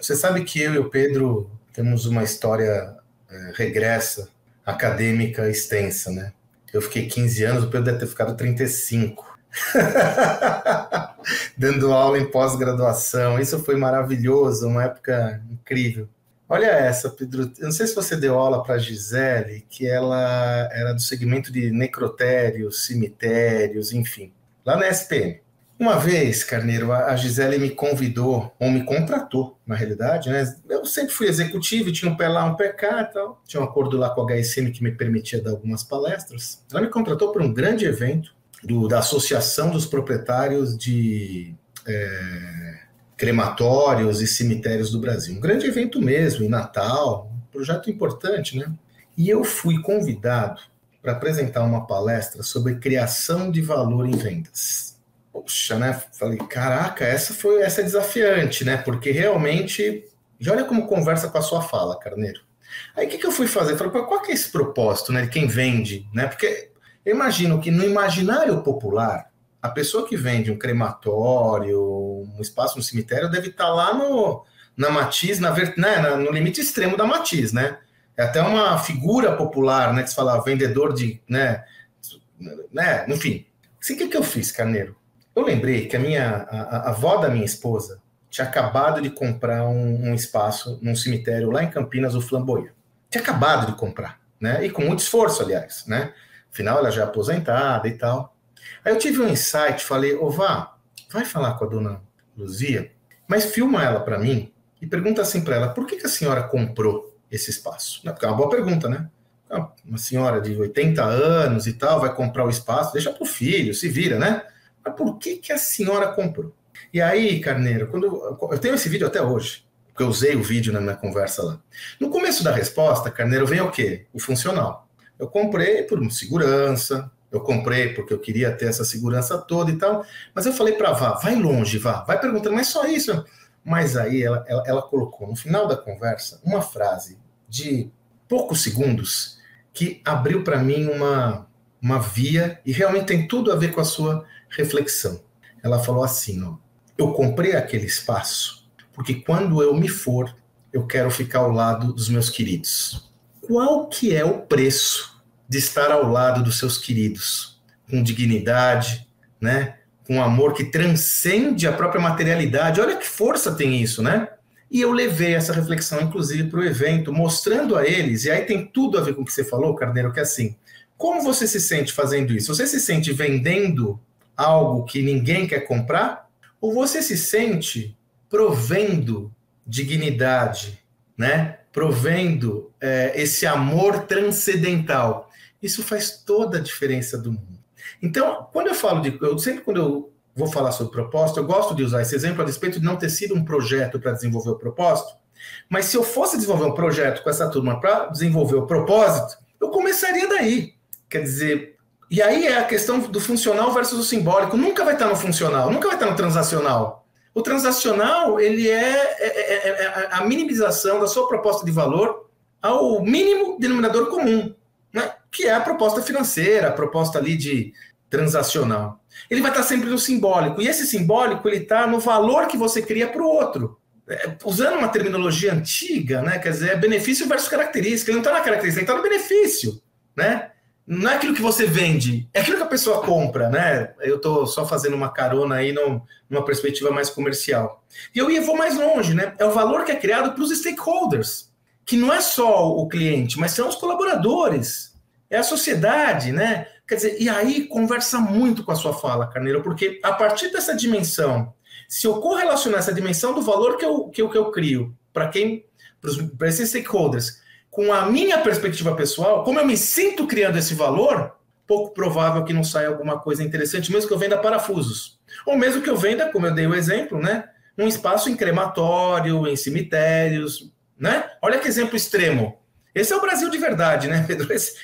C: Você sabe que eu e o Pedro temos uma história é, regressa, acadêmica extensa, né? Eu fiquei 15 anos, o Pedro deve ter ficado 35. [LAUGHS] Dando aula em pós-graduação. Isso foi maravilhoso, uma época incrível. Olha essa, Pedro. Eu não sei se você deu aula para a Gisele, que ela era do segmento de necrotérios, cemitérios, enfim, lá na SPM. Uma vez, Carneiro, a Gisele me convidou, ou me contratou, na realidade, né? Eu sempre fui executivo, tinha um pé lá, um pé cá e tal. Tinha um acordo lá com a HSM que me permitia dar algumas palestras. Ela me contratou para um grande evento do, da Associação dos Proprietários de é, Crematórios e Cemitérios do Brasil. Um grande evento mesmo, em Natal, um projeto importante, né? E eu fui convidado para apresentar uma palestra sobre criação de valor em vendas poxa, né? Falei, caraca, essa foi essa é desafiante, né? Porque realmente, já olha como conversa com a sua fala, Carneiro. Aí o que, que eu fui fazer? falei, qual que é esse propósito, né? De quem vende, né? Porque eu imagino que no imaginário popular, a pessoa que vende um crematório, um espaço no cemitério, deve estar tá lá no, na matiz, na, né, no limite extremo da matiz, né? É até uma figura popular, né? Que se fala vendedor de, né? né enfim. Assim, o que, que eu fiz, Carneiro? Eu lembrei que a minha a, a avó da minha esposa tinha acabado de comprar um, um, espaço num cemitério lá em Campinas, o Flamboyant. Tinha acabado de comprar, né? E com muito esforço, aliás, né? Afinal, ela já é aposentada e tal. Aí eu tive um insight, falei, ô Vá, vai falar com a dona Luzia, mas filma ela para mim e pergunta assim para ela, por que, que a senhora comprou esse espaço? Porque é uma boa pergunta, né? Uma senhora de 80 anos e tal, vai comprar o espaço, deixa pro filho, se vira, né? Mas por que, que a senhora comprou? E aí, Carneiro, quando eu tenho esse vídeo até hoje, porque eu usei o vídeo na minha conversa lá. No começo da resposta, Carneiro, vem o quê? O funcional. Eu comprei por segurança, eu comprei porque eu queria ter essa segurança toda e tal, mas eu falei para Vá, vai longe, Vá, vai perguntando, mas só isso. Mas aí ela, ela, ela colocou no final da conversa uma frase de poucos segundos que abriu para mim uma, uma via e realmente tem tudo a ver com a sua reflexão. Ela falou assim: ó, eu comprei aquele espaço porque quando eu me for, eu quero ficar ao lado dos meus queridos. Qual que é o preço de estar ao lado dos seus queridos? Com dignidade, né? Com amor que transcende a própria materialidade. Olha que força tem isso, né? E eu levei essa reflexão, inclusive, para o evento, mostrando a eles, e aí tem tudo a ver com o que você falou, Carneiro, que é assim, como você se sente fazendo isso? Você se sente vendendo algo que ninguém quer comprar? Ou você se sente provendo dignidade, né? Provendo é, esse amor transcendental. Isso faz toda a diferença do mundo. Então, quando eu falo de. Eu sempre quando eu vou falar sobre propósito, eu gosto de usar esse exemplo a respeito de não ter sido um projeto para desenvolver o propósito, mas se eu fosse desenvolver um projeto com essa turma para desenvolver o propósito, eu começaria daí. Quer dizer, e aí é a questão do funcional versus o simbólico. Nunca vai estar no funcional, nunca vai estar no transacional. O transacional, ele é, é, é, é a minimização da sua proposta de valor ao mínimo denominador comum? Que é a proposta financeira, a proposta ali de transacional. Ele vai estar sempre no simbólico. E esse simbólico, ele está no valor que você cria para o outro. É, usando uma terminologia antiga, né? Quer dizer, é benefício versus característica. Ele não está na característica, ele está no benefício, né? Não é aquilo que você vende, é aquilo que a pessoa compra, né? Eu estou só fazendo uma carona aí num, numa perspectiva mais comercial. E eu ia vou mais longe, né? É o valor que é criado para os stakeholders, que não é só o cliente, mas são os colaboradores, é a sociedade, né? Quer dizer, e aí conversa muito com a sua fala, Carneiro, porque a partir dessa dimensão, se eu correlacionar essa dimensão do valor que eu, que eu, que eu crio para quem, para esses stakeholders, com a minha perspectiva pessoal, como eu me sinto criando esse valor, pouco provável que não saia alguma coisa interessante, mesmo que eu venda parafusos. Ou mesmo que eu venda, como eu dei o exemplo, né? Um espaço em crematório, em cemitérios, né? Olha que exemplo extremo. Esse é o Brasil de verdade, né, Pedro? Esse,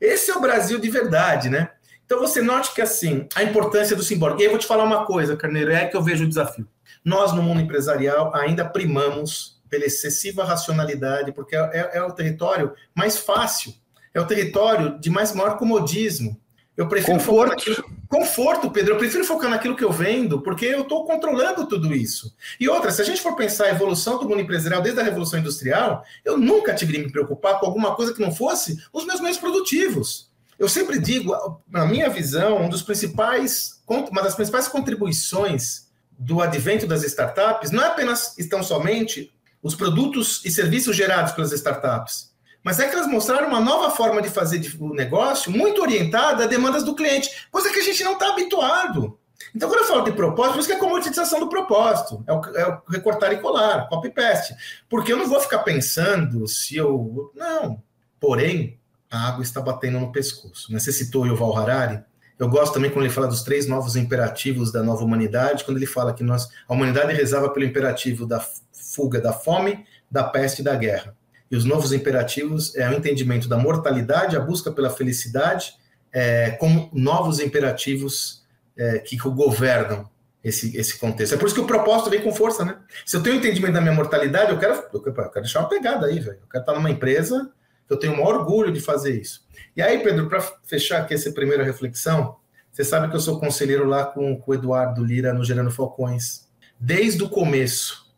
C: esse é o Brasil de verdade, né? Então você note que assim, a importância do simbólico. E eu vou te falar uma coisa, Carneiro, é que eu vejo o desafio. Nós, no mundo empresarial, ainda primamos pela excessiva racionalidade, porque é, é, é o território mais fácil, é o território de mais maior comodismo. Eu prefiro
B: conforto.
C: Naquilo... Conforto, Pedro. Eu prefiro focar naquilo que eu vendo, porque eu estou controlando tudo isso. E outra, se a gente for pensar a evolução do mundo empresarial desde a Revolução Industrial, eu nunca tive de me preocupar com alguma coisa que não fosse os meus meios produtivos. Eu sempre digo, na minha visão, um dos principais, uma das principais contribuições do advento das startups não é apenas estão somente os produtos e serviços gerados pelas startups, mas é que elas mostraram uma nova forma de fazer o negócio muito orientada a demandas do cliente, coisa que a gente não está habituado. Então, quando eu falo de propósito, por isso que é a comoditização do propósito, é o, é o recortar e colar, copy-paste. Porque eu não vou ficar pensando se eu. Não. Porém, a água está batendo no pescoço. Você citou Yuval Harari. Eu gosto também quando ele fala dos três novos imperativos da nova humanidade, quando ele fala que nós, a humanidade rezava pelo imperativo da fuga da fome, da peste e da guerra. E os novos imperativos é o entendimento da mortalidade, a busca pela felicidade, é, como novos imperativos é, que governam esse, esse contexto. É por isso que o propósito vem com força, né? Se eu tenho entendimento da minha mortalidade, eu quero, eu quero, deixar uma pegada aí, velho. Eu quero estar numa empresa eu tenho o maior orgulho de fazer isso. E aí, Pedro, para fechar aqui essa primeira reflexão, você sabe que eu sou conselheiro lá com, com o Eduardo Lira no Gerando Falcões. Desde o começo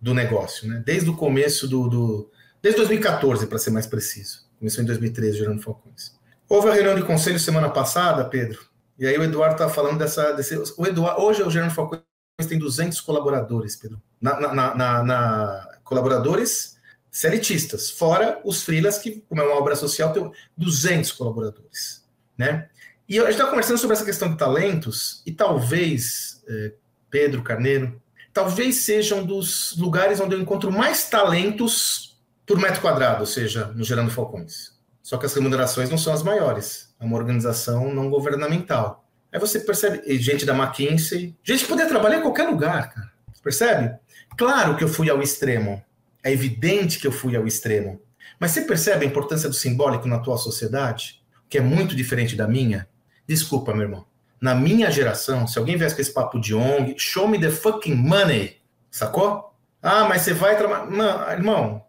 C: do negócio, né? Desde o começo do, do Desde 2014, para ser mais preciso. Começou em 2013, Gerando Falcões. Houve a reunião de conselho semana passada, Pedro, e aí o Eduardo estava falando dessa. Desse, o Eduardo, hoje o Gerando Falcões tem 200 colaboradores, Pedro. Na, na, na, na colaboradores selitistas, fora os freelas, que, como é uma obra social, tem 200 colaboradores. Né? E a gente está conversando sobre essa questão de talentos, e talvez, eh, Pedro Carneiro, talvez seja um dos lugares onde eu encontro mais talentos por metro quadrado, ou seja, no Gerando Falcões. Só que as remunerações não são as maiores. É uma organização não governamental. Aí você percebe, gente da McKinsey, gente poder trabalhar em qualquer lugar, cara. Percebe? Claro que eu fui ao extremo. É evidente que eu fui ao extremo. Mas você percebe a importância do simbólico na atual sociedade? Que é muito diferente da minha? Desculpa, meu irmão. Na minha geração, se alguém viesse com esse papo de ONG, show me the fucking money. Sacou? Ah, mas você vai trabalhar. Não, irmão,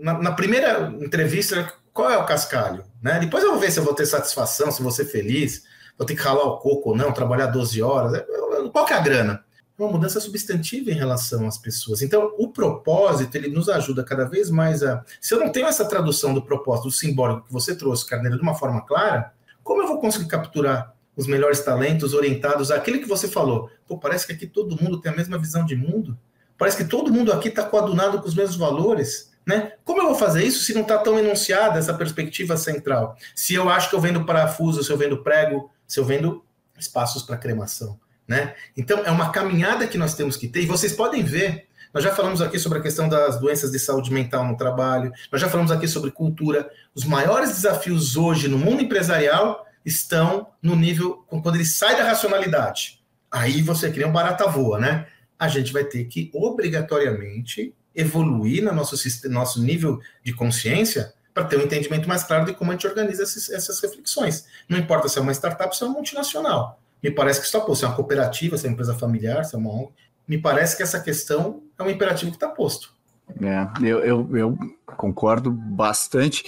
C: na, na, primeira entrevista, qual é o cascalho? Né? Depois eu vou ver se eu vou ter satisfação, se vou ser feliz, vou ter que ralar o coco ou não, trabalhar 12 horas. É, qual que é a grana? É uma mudança substantiva em relação às pessoas. Então, o propósito, ele nos ajuda cada vez mais a... Se eu não tenho essa tradução do propósito, do simbólico que você trouxe, Carneiro, de uma forma clara, como eu vou conseguir capturar os melhores talentos orientados àquilo que você falou? Pô, parece que aqui todo mundo tem a mesma visão de mundo. Parece que todo mundo aqui está coadunado com os mesmos valores. Né? Como eu vou fazer isso se não está tão enunciada essa perspectiva central? Se eu acho que eu vendo parafuso, se eu vendo prego, se eu vendo espaços para cremação. Né? Então, é uma caminhada que nós temos que ter, e vocês podem ver. Nós já falamos aqui sobre a questão das doenças de saúde mental no trabalho, nós já falamos aqui sobre cultura. Os maiores desafios hoje no mundo empresarial estão no nível quando ele sai da racionalidade. Aí você cria um barata voa, né? A gente vai ter que obrigatoriamente evoluir no nosso, nosso nível de consciência para ter um entendimento mais claro de como a gente organiza esses, essas reflexões. Não importa se é uma startup se é uma multinacional. Me parece que está posto. Se é uma cooperativa, se é uma empresa familiar, se é uma ONG. Me parece que essa questão é um imperativo que está posto.
B: É, eu, eu, eu, concordo bastante.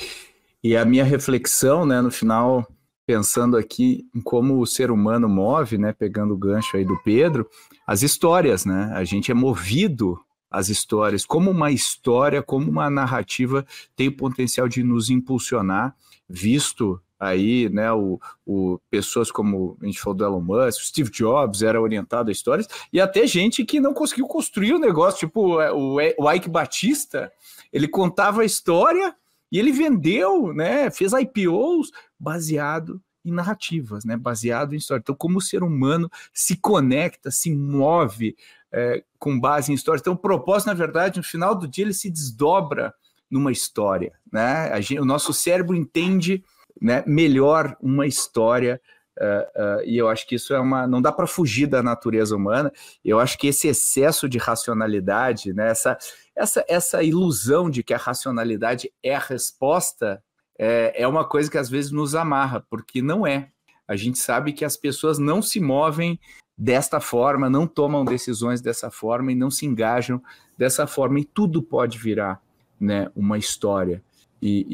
B: E a minha reflexão, né, no final, pensando aqui em como o ser humano move, né, pegando o gancho aí do Pedro, as histórias, né? A gente é movido às histórias, como uma história, como uma narrativa tem o potencial de nos impulsionar, visto aí, né, o, o, pessoas como a gente falou do Elon Musk, Steve Jobs era orientado a histórias, e até gente que não conseguiu construir o negócio, tipo o, o Ike Batista, ele contava a história e ele vendeu, né, fez IPOs baseado em narrativas, né, baseado em história. Então, como o ser humano se conecta, se move é, com base em história. Então, o propósito, na verdade, no final do dia, ele se desdobra numa história, né? Gente, o nosso cérebro entende né, melhor uma história Uh, uh, e eu acho que isso é uma. Não dá para fugir da natureza humana. Eu acho que esse excesso de racionalidade, né, essa, essa, essa ilusão de que a racionalidade é a resposta, é, é uma coisa que às vezes nos amarra, porque não é. A gente sabe que as pessoas não se movem desta forma, não tomam decisões dessa forma e não se engajam dessa forma, e tudo pode virar né, uma história. E,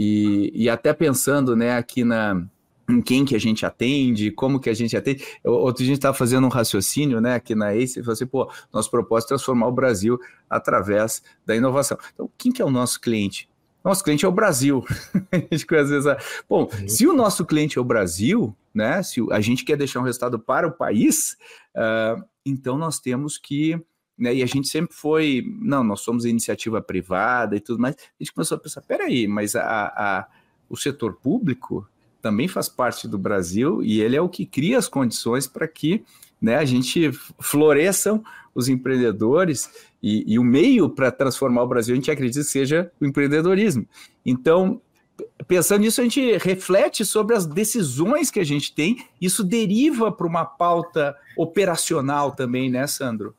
B: e, e, até pensando né, aqui na, em quem que a gente atende, como que a gente atende. Outro dia a gente estava fazendo um raciocínio né, aqui na ACE e falou assim, pô, nosso propósito é transformar o Brasil através da inovação. Então, quem que é o nosso cliente? Nosso cliente é o Brasil. [LAUGHS] bom, uhum. se o nosso cliente é o Brasil, né, se a gente quer deixar um resultado para o país, uh, então nós temos que né, e a gente sempre foi, não, nós somos iniciativa privada e tudo mais. A gente começou a pensar, peraí, mas a, a, o setor público também faz parte do Brasil e ele é o que cria as condições para que né, a gente floresçam os empreendedores e, e o meio para transformar o Brasil, a gente acredita que seja o empreendedorismo. Então, pensando nisso, a gente reflete sobre as decisões que a gente tem, isso deriva para uma pauta operacional também, né, Sandro?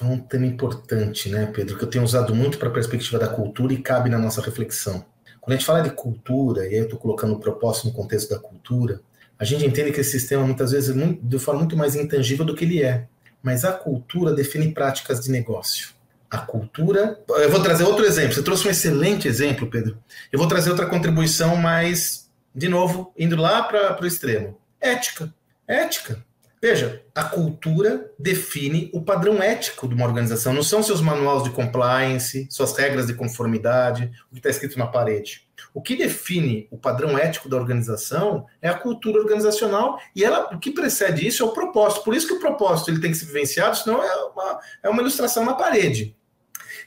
C: é um tema importante, né, Pedro, que eu tenho usado muito para a perspectiva da cultura e cabe na nossa reflexão. Quando a gente fala de cultura, e aí eu estou colocando o propósito no contexto da cultura, a gente entende que esse sistema muitas vezes de forma muito mais intangível do que ele é. Mas a cultura define práticas de negócio. A cultura. Eu vou trazer outro exemplo. Você trouxe um excelente exemplo, Pedro. Eu vou trazer outra contribuição, mas, de novo, indo lá para o extremo. Ética. Ética. Veja, a cultura define o padrão ético de uma organização. Não são seus manuais de compliance, suas regras de conformidade, o que está escrito na parede. O que define o padrão ético da organização é a cultura organizacional e ela, o que precede isso é o propósito. Por isso que o propósito ele tem que ser vivenciado, senão é uma, é uma ilustração na parede.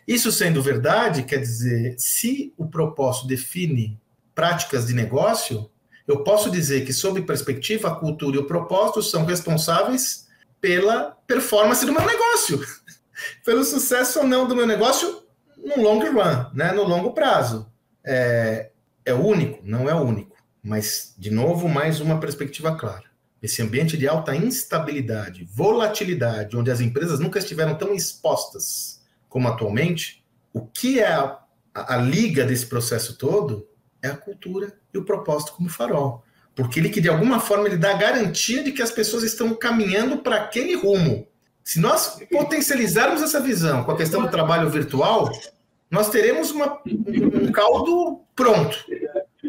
C: Isso sendo verdade, quer dizer, se o propósito define práticas de negócio, eu posso dizer que, sob perspectiva, a cultura e o propósito são responsáveis pela performance do meu negócio, [LAUGHS] pelo sucesso ou não do meu negócio no long run, né, no longo prazo. É, é único? Não é único. Mas, de novo, mais uma perspectiva clara. Esse ambiente de alta instabilidade, volatilidade, onde as empresas nunca estiveram tão expostas como atualmente, o que é a, a, a liga desse processo todo é a cultura e o propósito como farol. Porque ele que de alguma forma ele dá a garantia de que as pessoas estão caminhando para aquele rumo. Se nós potencializarmos essa visão com a questão do trabalho virtual, nós teremos uma, um caldo pronto.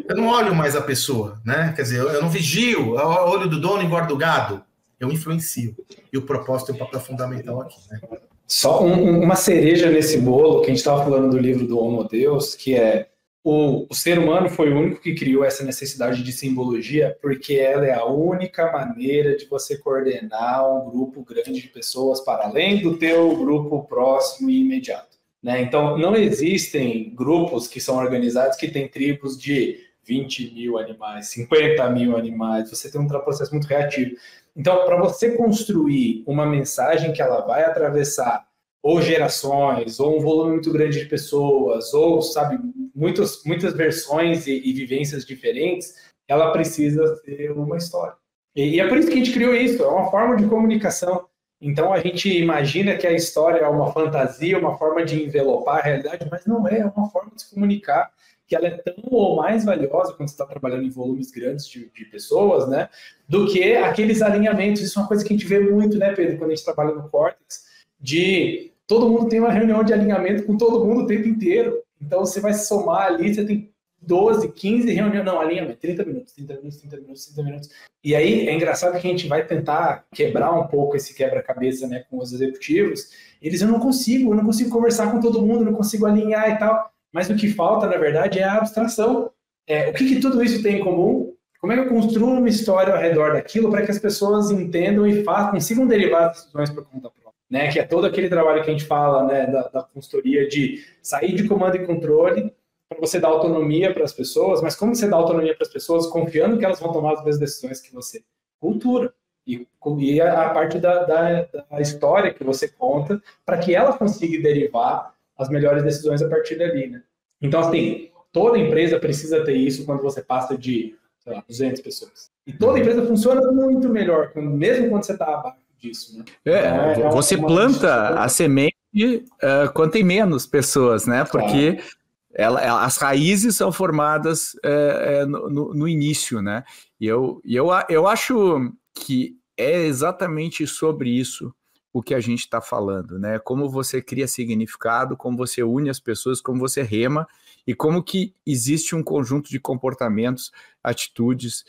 C: Eu não olho mais a pessoa, né? Quer dizer, eu não vigio, o olho do dono engorda o gado. Eu influencio. E o propósito tem um papel fundamental aqui, né?
D: Só um, uma cereja nesse bolo, que a gente estava falando do livro do Homo Deus, que é o, o, ser humano foi o único que criou essa necessidade de simbologia, porque ela é a única maneira de você coordenar um grupo grande de pessoas para além do teu grupo próximo e imediato. Né? Então, não existem grupos que são organizados que têm tribos de 20 mil animais, 50 mil animais, você tem um processo muito reativo. Então, para você construir uma mensagem que ela vai atravessar ou gerações, ou um volume muito grande de pessoas, ou, sabe, muitas, muitas versões e, e vivências diferentes, ela precisa ser uma história. E, e, é por isso que a gente criou isso, é uma forma de comunicação. Então a gente imagina que a história é uma fantasia, uma forma de envelopar a realidade, mas não é, é uma forma de se comunicar que ela é tão ou mais valiosa quando você está trabalhando em volumes grandes de, de, pessoas, né, do que aqueles alinhamentos. Isso é uma coisa que a gente vê muito, né, Pedro, quando a gente trabalha no Cortex, de todo mundo tem uma reunião de alinhamento com todo mundo o tempo inteiro. Então você vai somar ali, você tem 12, 15 reuniões, não, alinhamento, 30 minutos, 30 minutos, 30 minutos, 30 minutos. E aí é engraçado que a gente vai tentar quebrar um pouco esse quebra-cabeça né, com os executivos. Eles eu não consigo, eu não consigo conversar com todo mundo, não consigo alinhar e tal. Mas o que falta, na verdade, é a abstração. É, o que, que tudo isso tem em comum? Como é que eu construo uma história ao redor daquilo para que as pessoas entendam e façam, consigam derivar decisões por conta própria? Né, que é todo aquele trabalho que a gente fala né, da, da consultoria de sair de comando e controle para você dar autonomia para as pessoas, mas como você dá autonomia para as pessoas confiando que elas vão tomar as mesmas decisões que você? Cultura. E, e a, parte da, da, da história que você conta para que ela consiga derivar as melhores decisões a partir dali, né? Então, assim, toda empresa precisa ter isso quando você passa de, sei lá, 200 pessoas. E toda empresa funciona muito melhor, mesmo quando você está abaixo disso. Né?
B: É, então, é você planta a semente uh, quando tem menos pessoas, né? Porque claro. Ela, as raízes são formadas uh, no, no, início, né? E eu, eu, eu acho que é exatamente sobre isso o que a gente está falando, né? Como você cria significado, como você une as pessoas, como você rema e como que existe um conjunto de comportamentos, atitudes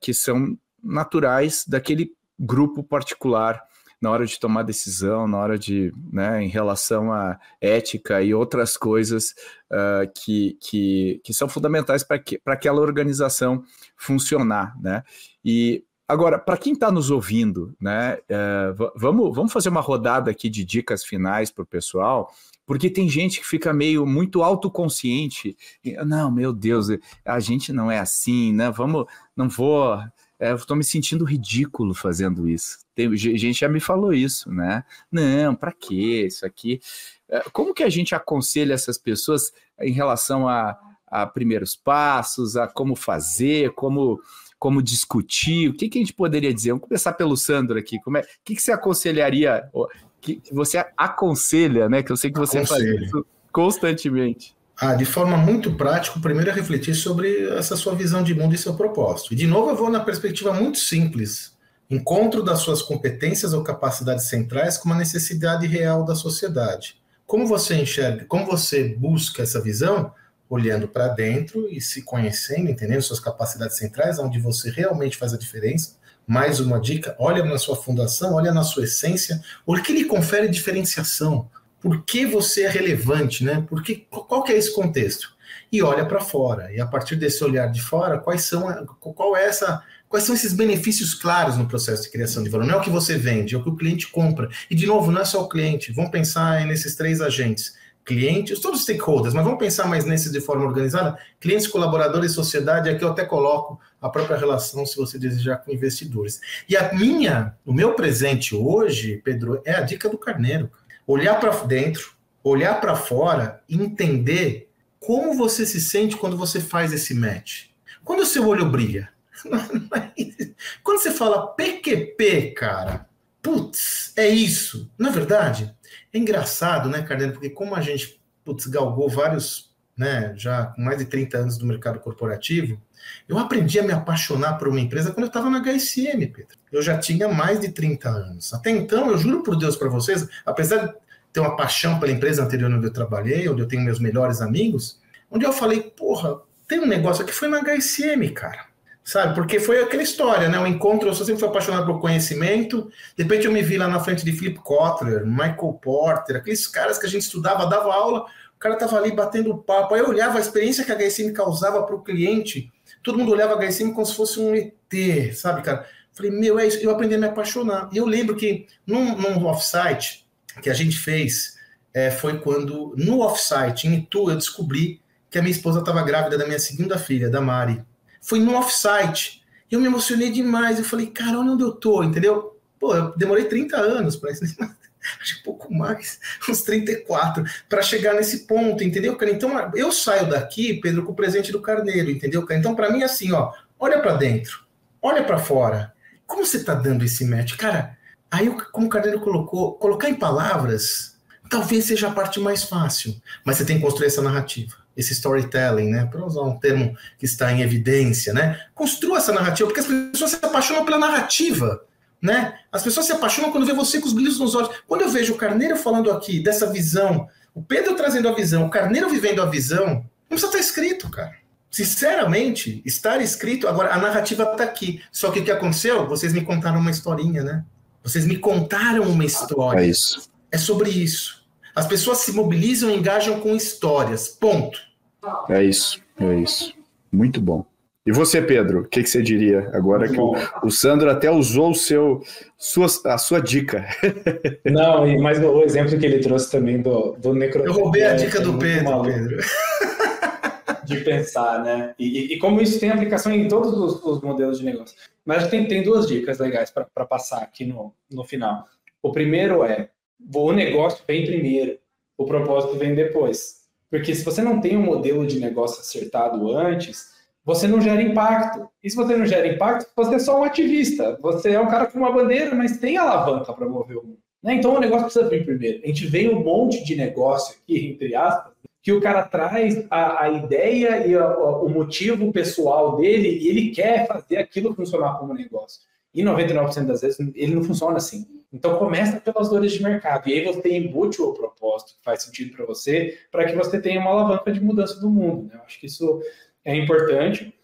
B: que são naturais daquele grupo particular na hora de tomar decisão, na hora de, né, em relação à ética e outras coisas uh, que, que, que são fundamentais para aquela organização funcionar, né? E agora, para quem está nos ouvindo, né, uh, vamos, vamos fazer uma rodada aqui de dicas finais para o pessoal, porque tem gente que fica meio muito autoconsciente. Não, meu Deus, a gente não é assim, né? Vamos, não vou estou me sentindo ridículo fazendo isso. Tem, gente já me falou isso, né? Não, para quê? Isso aqui. É, como que a gente aconselha essas pessoas em relação a, a primeiros passos, a como fazer, como como discutir? O que, que a gente poderia dizer? Vamos começar pelo Sandro aqui. Como é, o que, que você aconselharia? Que, que você aconselha, né? Que eu sei que você Aconselho. faz isso constantemente.
C: Ah, de forma muito prática, primeiro é refletir sobre essa sua visão de mundo e seu propósito. E de novo eu vou na perspectiva muito simples. Encontro das suas competências ou capacidades centrais com uma necessidade real da sociedade. Como você enxerga, como você busca essa visão? Olhando para dentro e se conhecendo, entendendo suas capacidades centrais, onde você realmente faz a diferença. Mais uma dica: olha na sua fundação, olha na sua essência, o que lhe confere diferenciação por que você é relevante, né? Porque, qual que é esse contexto? E olha para fora. E a partir desse olhar de fora, quais são, qual é essa, quais são esses benefícios claros no processo de criação de valor? Não é o que você vende, é o que o cliente compra. E, de novo, não é só o cliente. Vamos pensar nesses três agentes. Clientes, todos os stakeholders, mas vamos pensar mais nesses de forma organizada. Clientes, colaboradores, sociedade, aqui eu até coloco a própria relação, se você desejar, com investidores. E a minha, o meu presente hoje, Pedro, é a dica do carneiro olhar para dentro, olhar para fora e entender como você se sente quando você faz esse match. Quando o seu olho brilha. [LAUGHS] Quando você fala PQP, cara, putz, é isso. Na é verdade, é engraçado, né, Carneiro? Porque como a gente, putz, galgou vários, né, já com mais de 30 anos do mercado corporativo, eu aprendi a me apaixonar por uma empresa quando eu estava na HSM, Pedro. Eu já tinha mais de 30 anos. Até então, eu juro por Deus para vocês, apesar de ter uma paixão pela empresa anterior onde eu trabalhei, onde eu tenho meus melhores amigos, onde eu falei, porra, tem um negócio aqui, foi na HSM, cara. Sabe? Porque foi aquela história, né? O encontro, eu sempre fui apaixonado por conhecimento. De repente eu me vi lá na frente de Philip Kotler, Michael Porter, aqueles caras que a gente estudava, dava aula, O cara tava ali batendo papo. Aí eu olhava a experiência que a HSM causava para o cliente. Todo mundo olhava a HSM como se fosse um ET, sabe, cara? Falei, meu, é isso. Eu aprendi a me apaixonar. E eu lembro que num, num offsite que a gente fez, é, foi quando, no offsite, em Itu, eu descobri que a minha esposa estava grávida da minha segunda filha, da Mari. Foi no offsite. Eu me emocionei demais. Eu falei, cara, onde eu tô, entendeu? Pô, eu demorei 30 anos para isso. [LAUGHS] Acho que um pouco mais, [LAUGHS] uns 34, para chegar nesse ponto, entendeu, cara? Então, eu saio daqui, Pedro, com o presente do carneiro, entendeu, cara? Então, para mim, assim, ó, olha para dentro, olha para fora. Como você tá dando esse match? Cara, aí, como o carneiro colocou, colocar em palavras talvez seja a parte mais fácil, mas você tem que construir essa narrativa esse storytelling, né? Para usar um termo que está em evidência, né? Construa essa narrativa, porque as pessoas se apaixonam pela narrativa, né? As pessoas se apaixonam quando vê você com os brilhos nos olhos. Quando eu vejo o Carneiro falando aqui dessa visão, o Pedro trazendo a visão, o Carneiro vivendo a visão, não precisa estar escrito, cara. Sinceramente, estar escrito, agora a narrativa está aqui. Só que o que aconteceu? Vocês me contaram uma historinha, né? Vocês me contaram uma história.
B: É isso.
C: É sobre isso. As pessoas se mobilizam e engajam com histórias. Ponto.
B: É isso, é isso. Muito bom. E você, Pedro, o que, que, você diria agora Muito que o, o, Sandro até usou o seu, sua, a sua dica? [LAUGHS]
D: Não, mas o exemplo que ele trouxe também do, do
C: necrotério. Eu roubei a dica é do Pedro, Pedro. [LAUGHS]
D: De pensar, né? E, e, como isso tem aplicação em todos os, os modelos de negócio. Mas tem, tem duas dicas legais para passar aqui no, no final. O primeiro é: o negócio vem primeiro, o propósito vem depois. Porque se você não tem um modelo de negócio acertado antes, você não gera impacto. E se você não gera impacto, você é só um ativista. Você é um cara com uma bandeira, mas tem alavanca para mover o mundo. Né? Então o negócio precisa vir primeiro. A gente vê um monte de negócio aqui, entre aspas, que o cara traz a, a ideia e a, a, o motivo pessoal dele e ele quer fazer aquilo funcionar como negócio. E 99% das vezes ele não funciona assim. Então começa pelas dores de mercado. E aí você embute o propósito que faz sentido para você, para que você tenha uma alavanca de mudança do mundo. Né? Eu acho que isso é importante.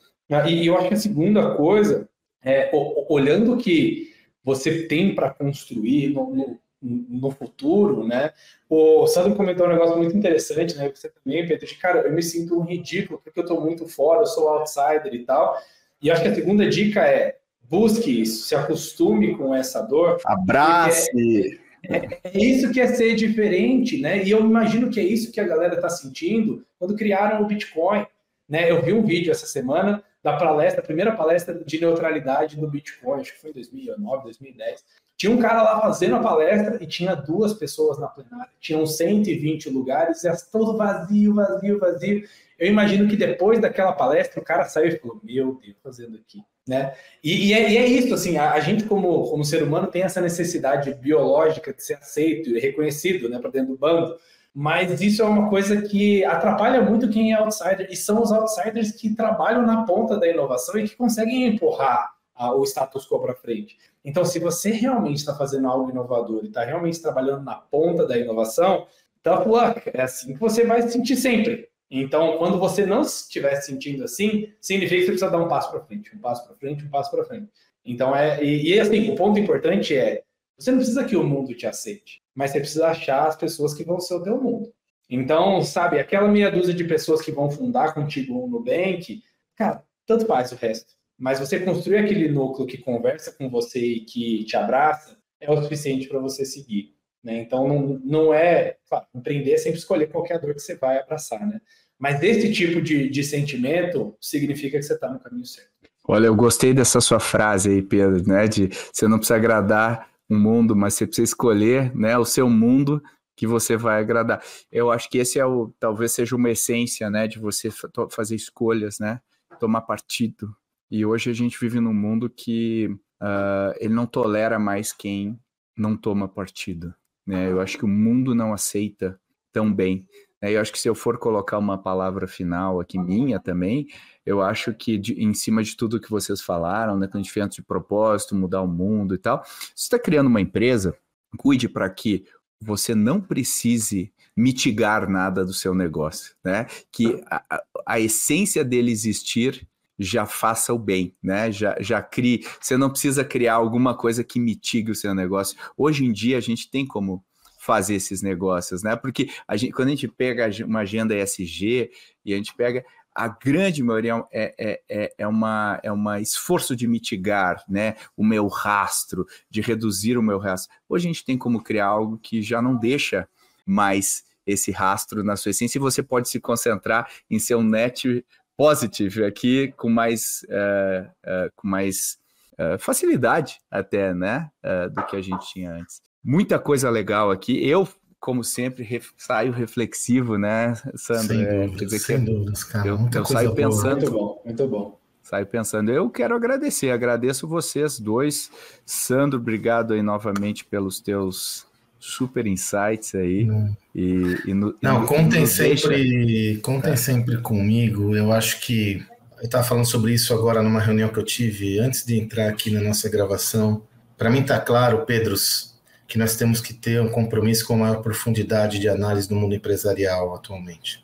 D: E eu acho que a segunda coisa é olhando o que você tem para construir no, no, no, futuro, né? O Sandro comentou um negócio muito interessante, né? Você também, Pedro, de cara, eu me sinto um ridículo porque eu estou muito fora, eu sou outsider e tal. E acho que a segunda dica é busque isso, se acostume com essa dor.
B: Abrace!
D: É, é, isso que é ser diferente, né? E eu imagino que é isso que a galera está sentindo quando criaram o Bitcoin. Né? Eu vi um vídeo essa semana da palestra, a primeira palestra de neutralidade do Bitcoin, acho que foi em 2009, 2010. Tinha um cara lá fazendo a palestra e tinha duas pessoas na plenária. Tinham 120 lugares e todo vazio, vazio, vazio. Eu imagino que depois daquela palestra o cara saiu e falou: Meu Deus, fazendo aqui. Né? E, e, é, e é, isso, assim, a, a, gente como, como ser humano tem essa necessidade biológica de ser aceito e reconhecido né, para dentro do bando, mas isso é uma coisa que atrapalha muito quem é outsider, e são os outsiders que trabalham na ponta da inovação e que conseguem empurrar a, o status quo para frente. Então, se você realmente está fazendo algo inovador e está realmente trabalhando na ponta da inovação, tough luck, é assim que você vai se sentir sempre. Então, quando você não estiver sentindo assim, significa que você precisa dar um passo para frente, um passo para frente, um passo para frente. Então, é, e, e, assim, o ponto importante é, você não precisa que o mundo te aceite, mas você precisa achar as pessoas que vão ser o teu mundo. Então, sabe, aquela meia dúzia de pessoas que vão fundar contigo um Nubank, cara, tanto faz o resto. Mas você construir aquele núcleo que conversa com você e que te abraça é o suficiente para você seguir. Né? Então, não, não é. Claro, empreender é sempre escolher qualquer dor que você vai abraçar, né? Mas esse tipo de, de sentimento significa que você está no caminho certo.
E: Olha, eu gostei dessa sua frase aí, Pedro, né? De você não precisa agradar o mundo, mas você precisa escolher né, o seu mundo que você vai agradar. Eu acho que esse é o, talvez seja uma essência, né, de você fazer escolhas, né, tomar partido. E hoje a gente vive num mundo que uh, ele não tolera mais quem não toma partido, né? Eu acho que o mundo não aceita tão bem eu acho que se eu for colocar uma palavra final aqui minha também, eu acho que de, em cima de tudo que vocês falaram, né, gente de propósito, mudar o mundo e tal, você está criando uma empresa, cuide para que você não precise mitigar nada do seu negócio, né? Que a, a essência dele existir já faça o bem, né? Já, já crie. Você não precisa criar alguma coisa que mitigue o seu negócio. Hoje em dia a gente tem como fazer esses negócios, né? Porque a gente, quando a gente pega uma agenda ESG e a gente pega a grande maioria é, é, é, é, uma, é uma esforço de mitigar né, o meu rastro, de reduzir o meu rastro. Hoje a gente tem como criar algo que já não deixa mais esse rastro na sua essência e você pode se concentrar em ser um net positive aqui com mais, uh, uh, com mais uh, facilidade até, né, do que a gente tinha antes. Muita coisa legal aqui. Eu como sempre, ref, saio reflexivo, né, Sandro?
C: Sem é, dúvidas, sem dúvidas, cara.
E: Eu, eu saio pensando.
D: Muito bom, muito bom.
E: Saio pensando, eu quero agradecer, agradeço vocês dois. Sandro, obrigado aí novamente pelos teus super insights aí.
C: Não,
E: e, e no,
C: Não e contem sempre, deixa... contem é. sempre comigo. Eu acho que eu estava falando sobre isso agora numa reunião que eu tive antes de entrar aqui na nossa gravação. Para mim está claro, Pedros, que nós temos que ter um compromisso com maior profundidade de análise do mundo empresarial atualmente.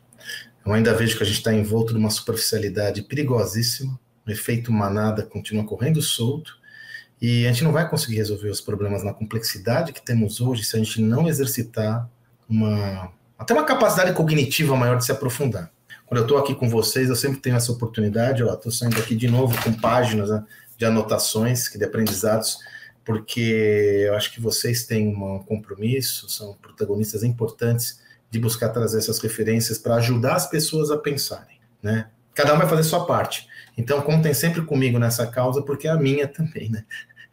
C: Eu ainda vejo que a gente está envolto numa superficialidade perigosíssima, o efeito manada continua correndo solto, e a gente não vai conseguir resolver os problemas na complexidade que temos hoje se a gente não exercitar uma até uma capacidade cognitiva maior de se aprofundar. Quando eu estou aqui com vocês, eu sempre tenho essa oportunidade, estou saindo aqui de novo com páginas né, de anotações, de aprendizados, porque eu acho que vocês têm um compromisso, são protagonistas importantes de buscar trazer essas referências para ajudar as pessoas a pensarem, né? Cada um vai fazer sua parte. Então, contem sempre comigo nessa causa, porque é a minha também, né?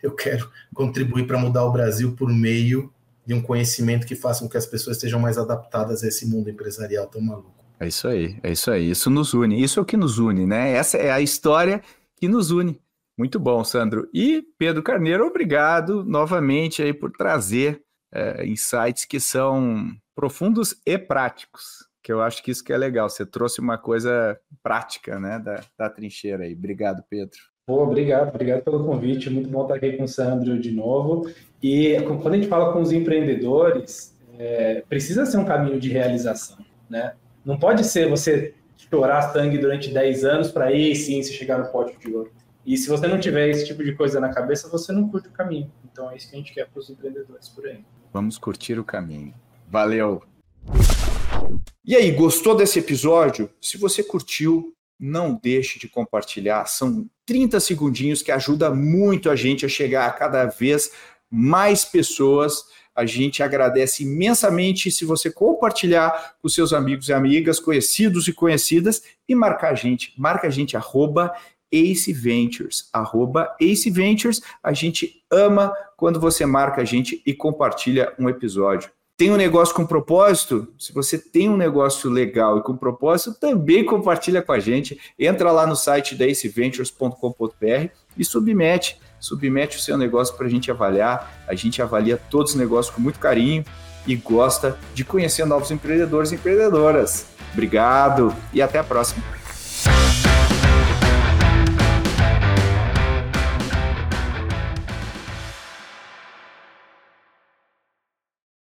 C: Eu quero contribuir para mudar o Brasil por meio de um conhecimento que faça com que as pessoas estejam mais adaptadas a esse mundo empresarial tão maluco.
E: É isso aí, é isso aí. Isso nos une, isso é o que nos une, né? Essa é a história que nos une. Muito bom, Sandro. E Pedro Carneiro, obrigado novamente aí por trazer é, insights que são profundos e práticos, que eu acho que isso que é legal. Você trouxe uma coisa prática, né, da, da trincheira aí. Obrigado, Pedro.
D: Pô, obrigado, obrigado pelo convite. Muito bom estar aqui com o Sandro de novo. E quando a gente fala com os empreendedores, é, precisa ser um caminho de realização, né? Não pode ser você chorar sangue durante 10 anos para aí sim se chegar no pódio de ouro. E se você não tiver esse tipo de coisa na cabeça, você não curte o caminho. Então é isso que a gente quer para os empreendedores por aí.
E: Vamos curtir o caminho. Valeu!
B: E aí, gostou desse episódio? Se você curtiu, não deixe de compartilhar. São 30 segundinhos que ajuda muito a gente a chegar a cada vez mais pessoas. A gente agradece imensamente se você compartilhar com seus amigos e amigas, conhecidos e conhecidas e marcar a gente. Marca a gente, arroba Ace Ventures, arroba Ace Ventures. A gente ama quando você marca a gente e compartilha um episódio. Tem um negócio com propósito? Se você tem um negócio legal e com propósito, também compartilha com a gente. Entra lá no site da aceventures.com.br e submete, submete o seu negócio para a gente avaliar. A gente avalia todos os negócios com muito carinho e gosta de conhecer novos empreendedores e empreendedoras. Obrigado e até a próxima.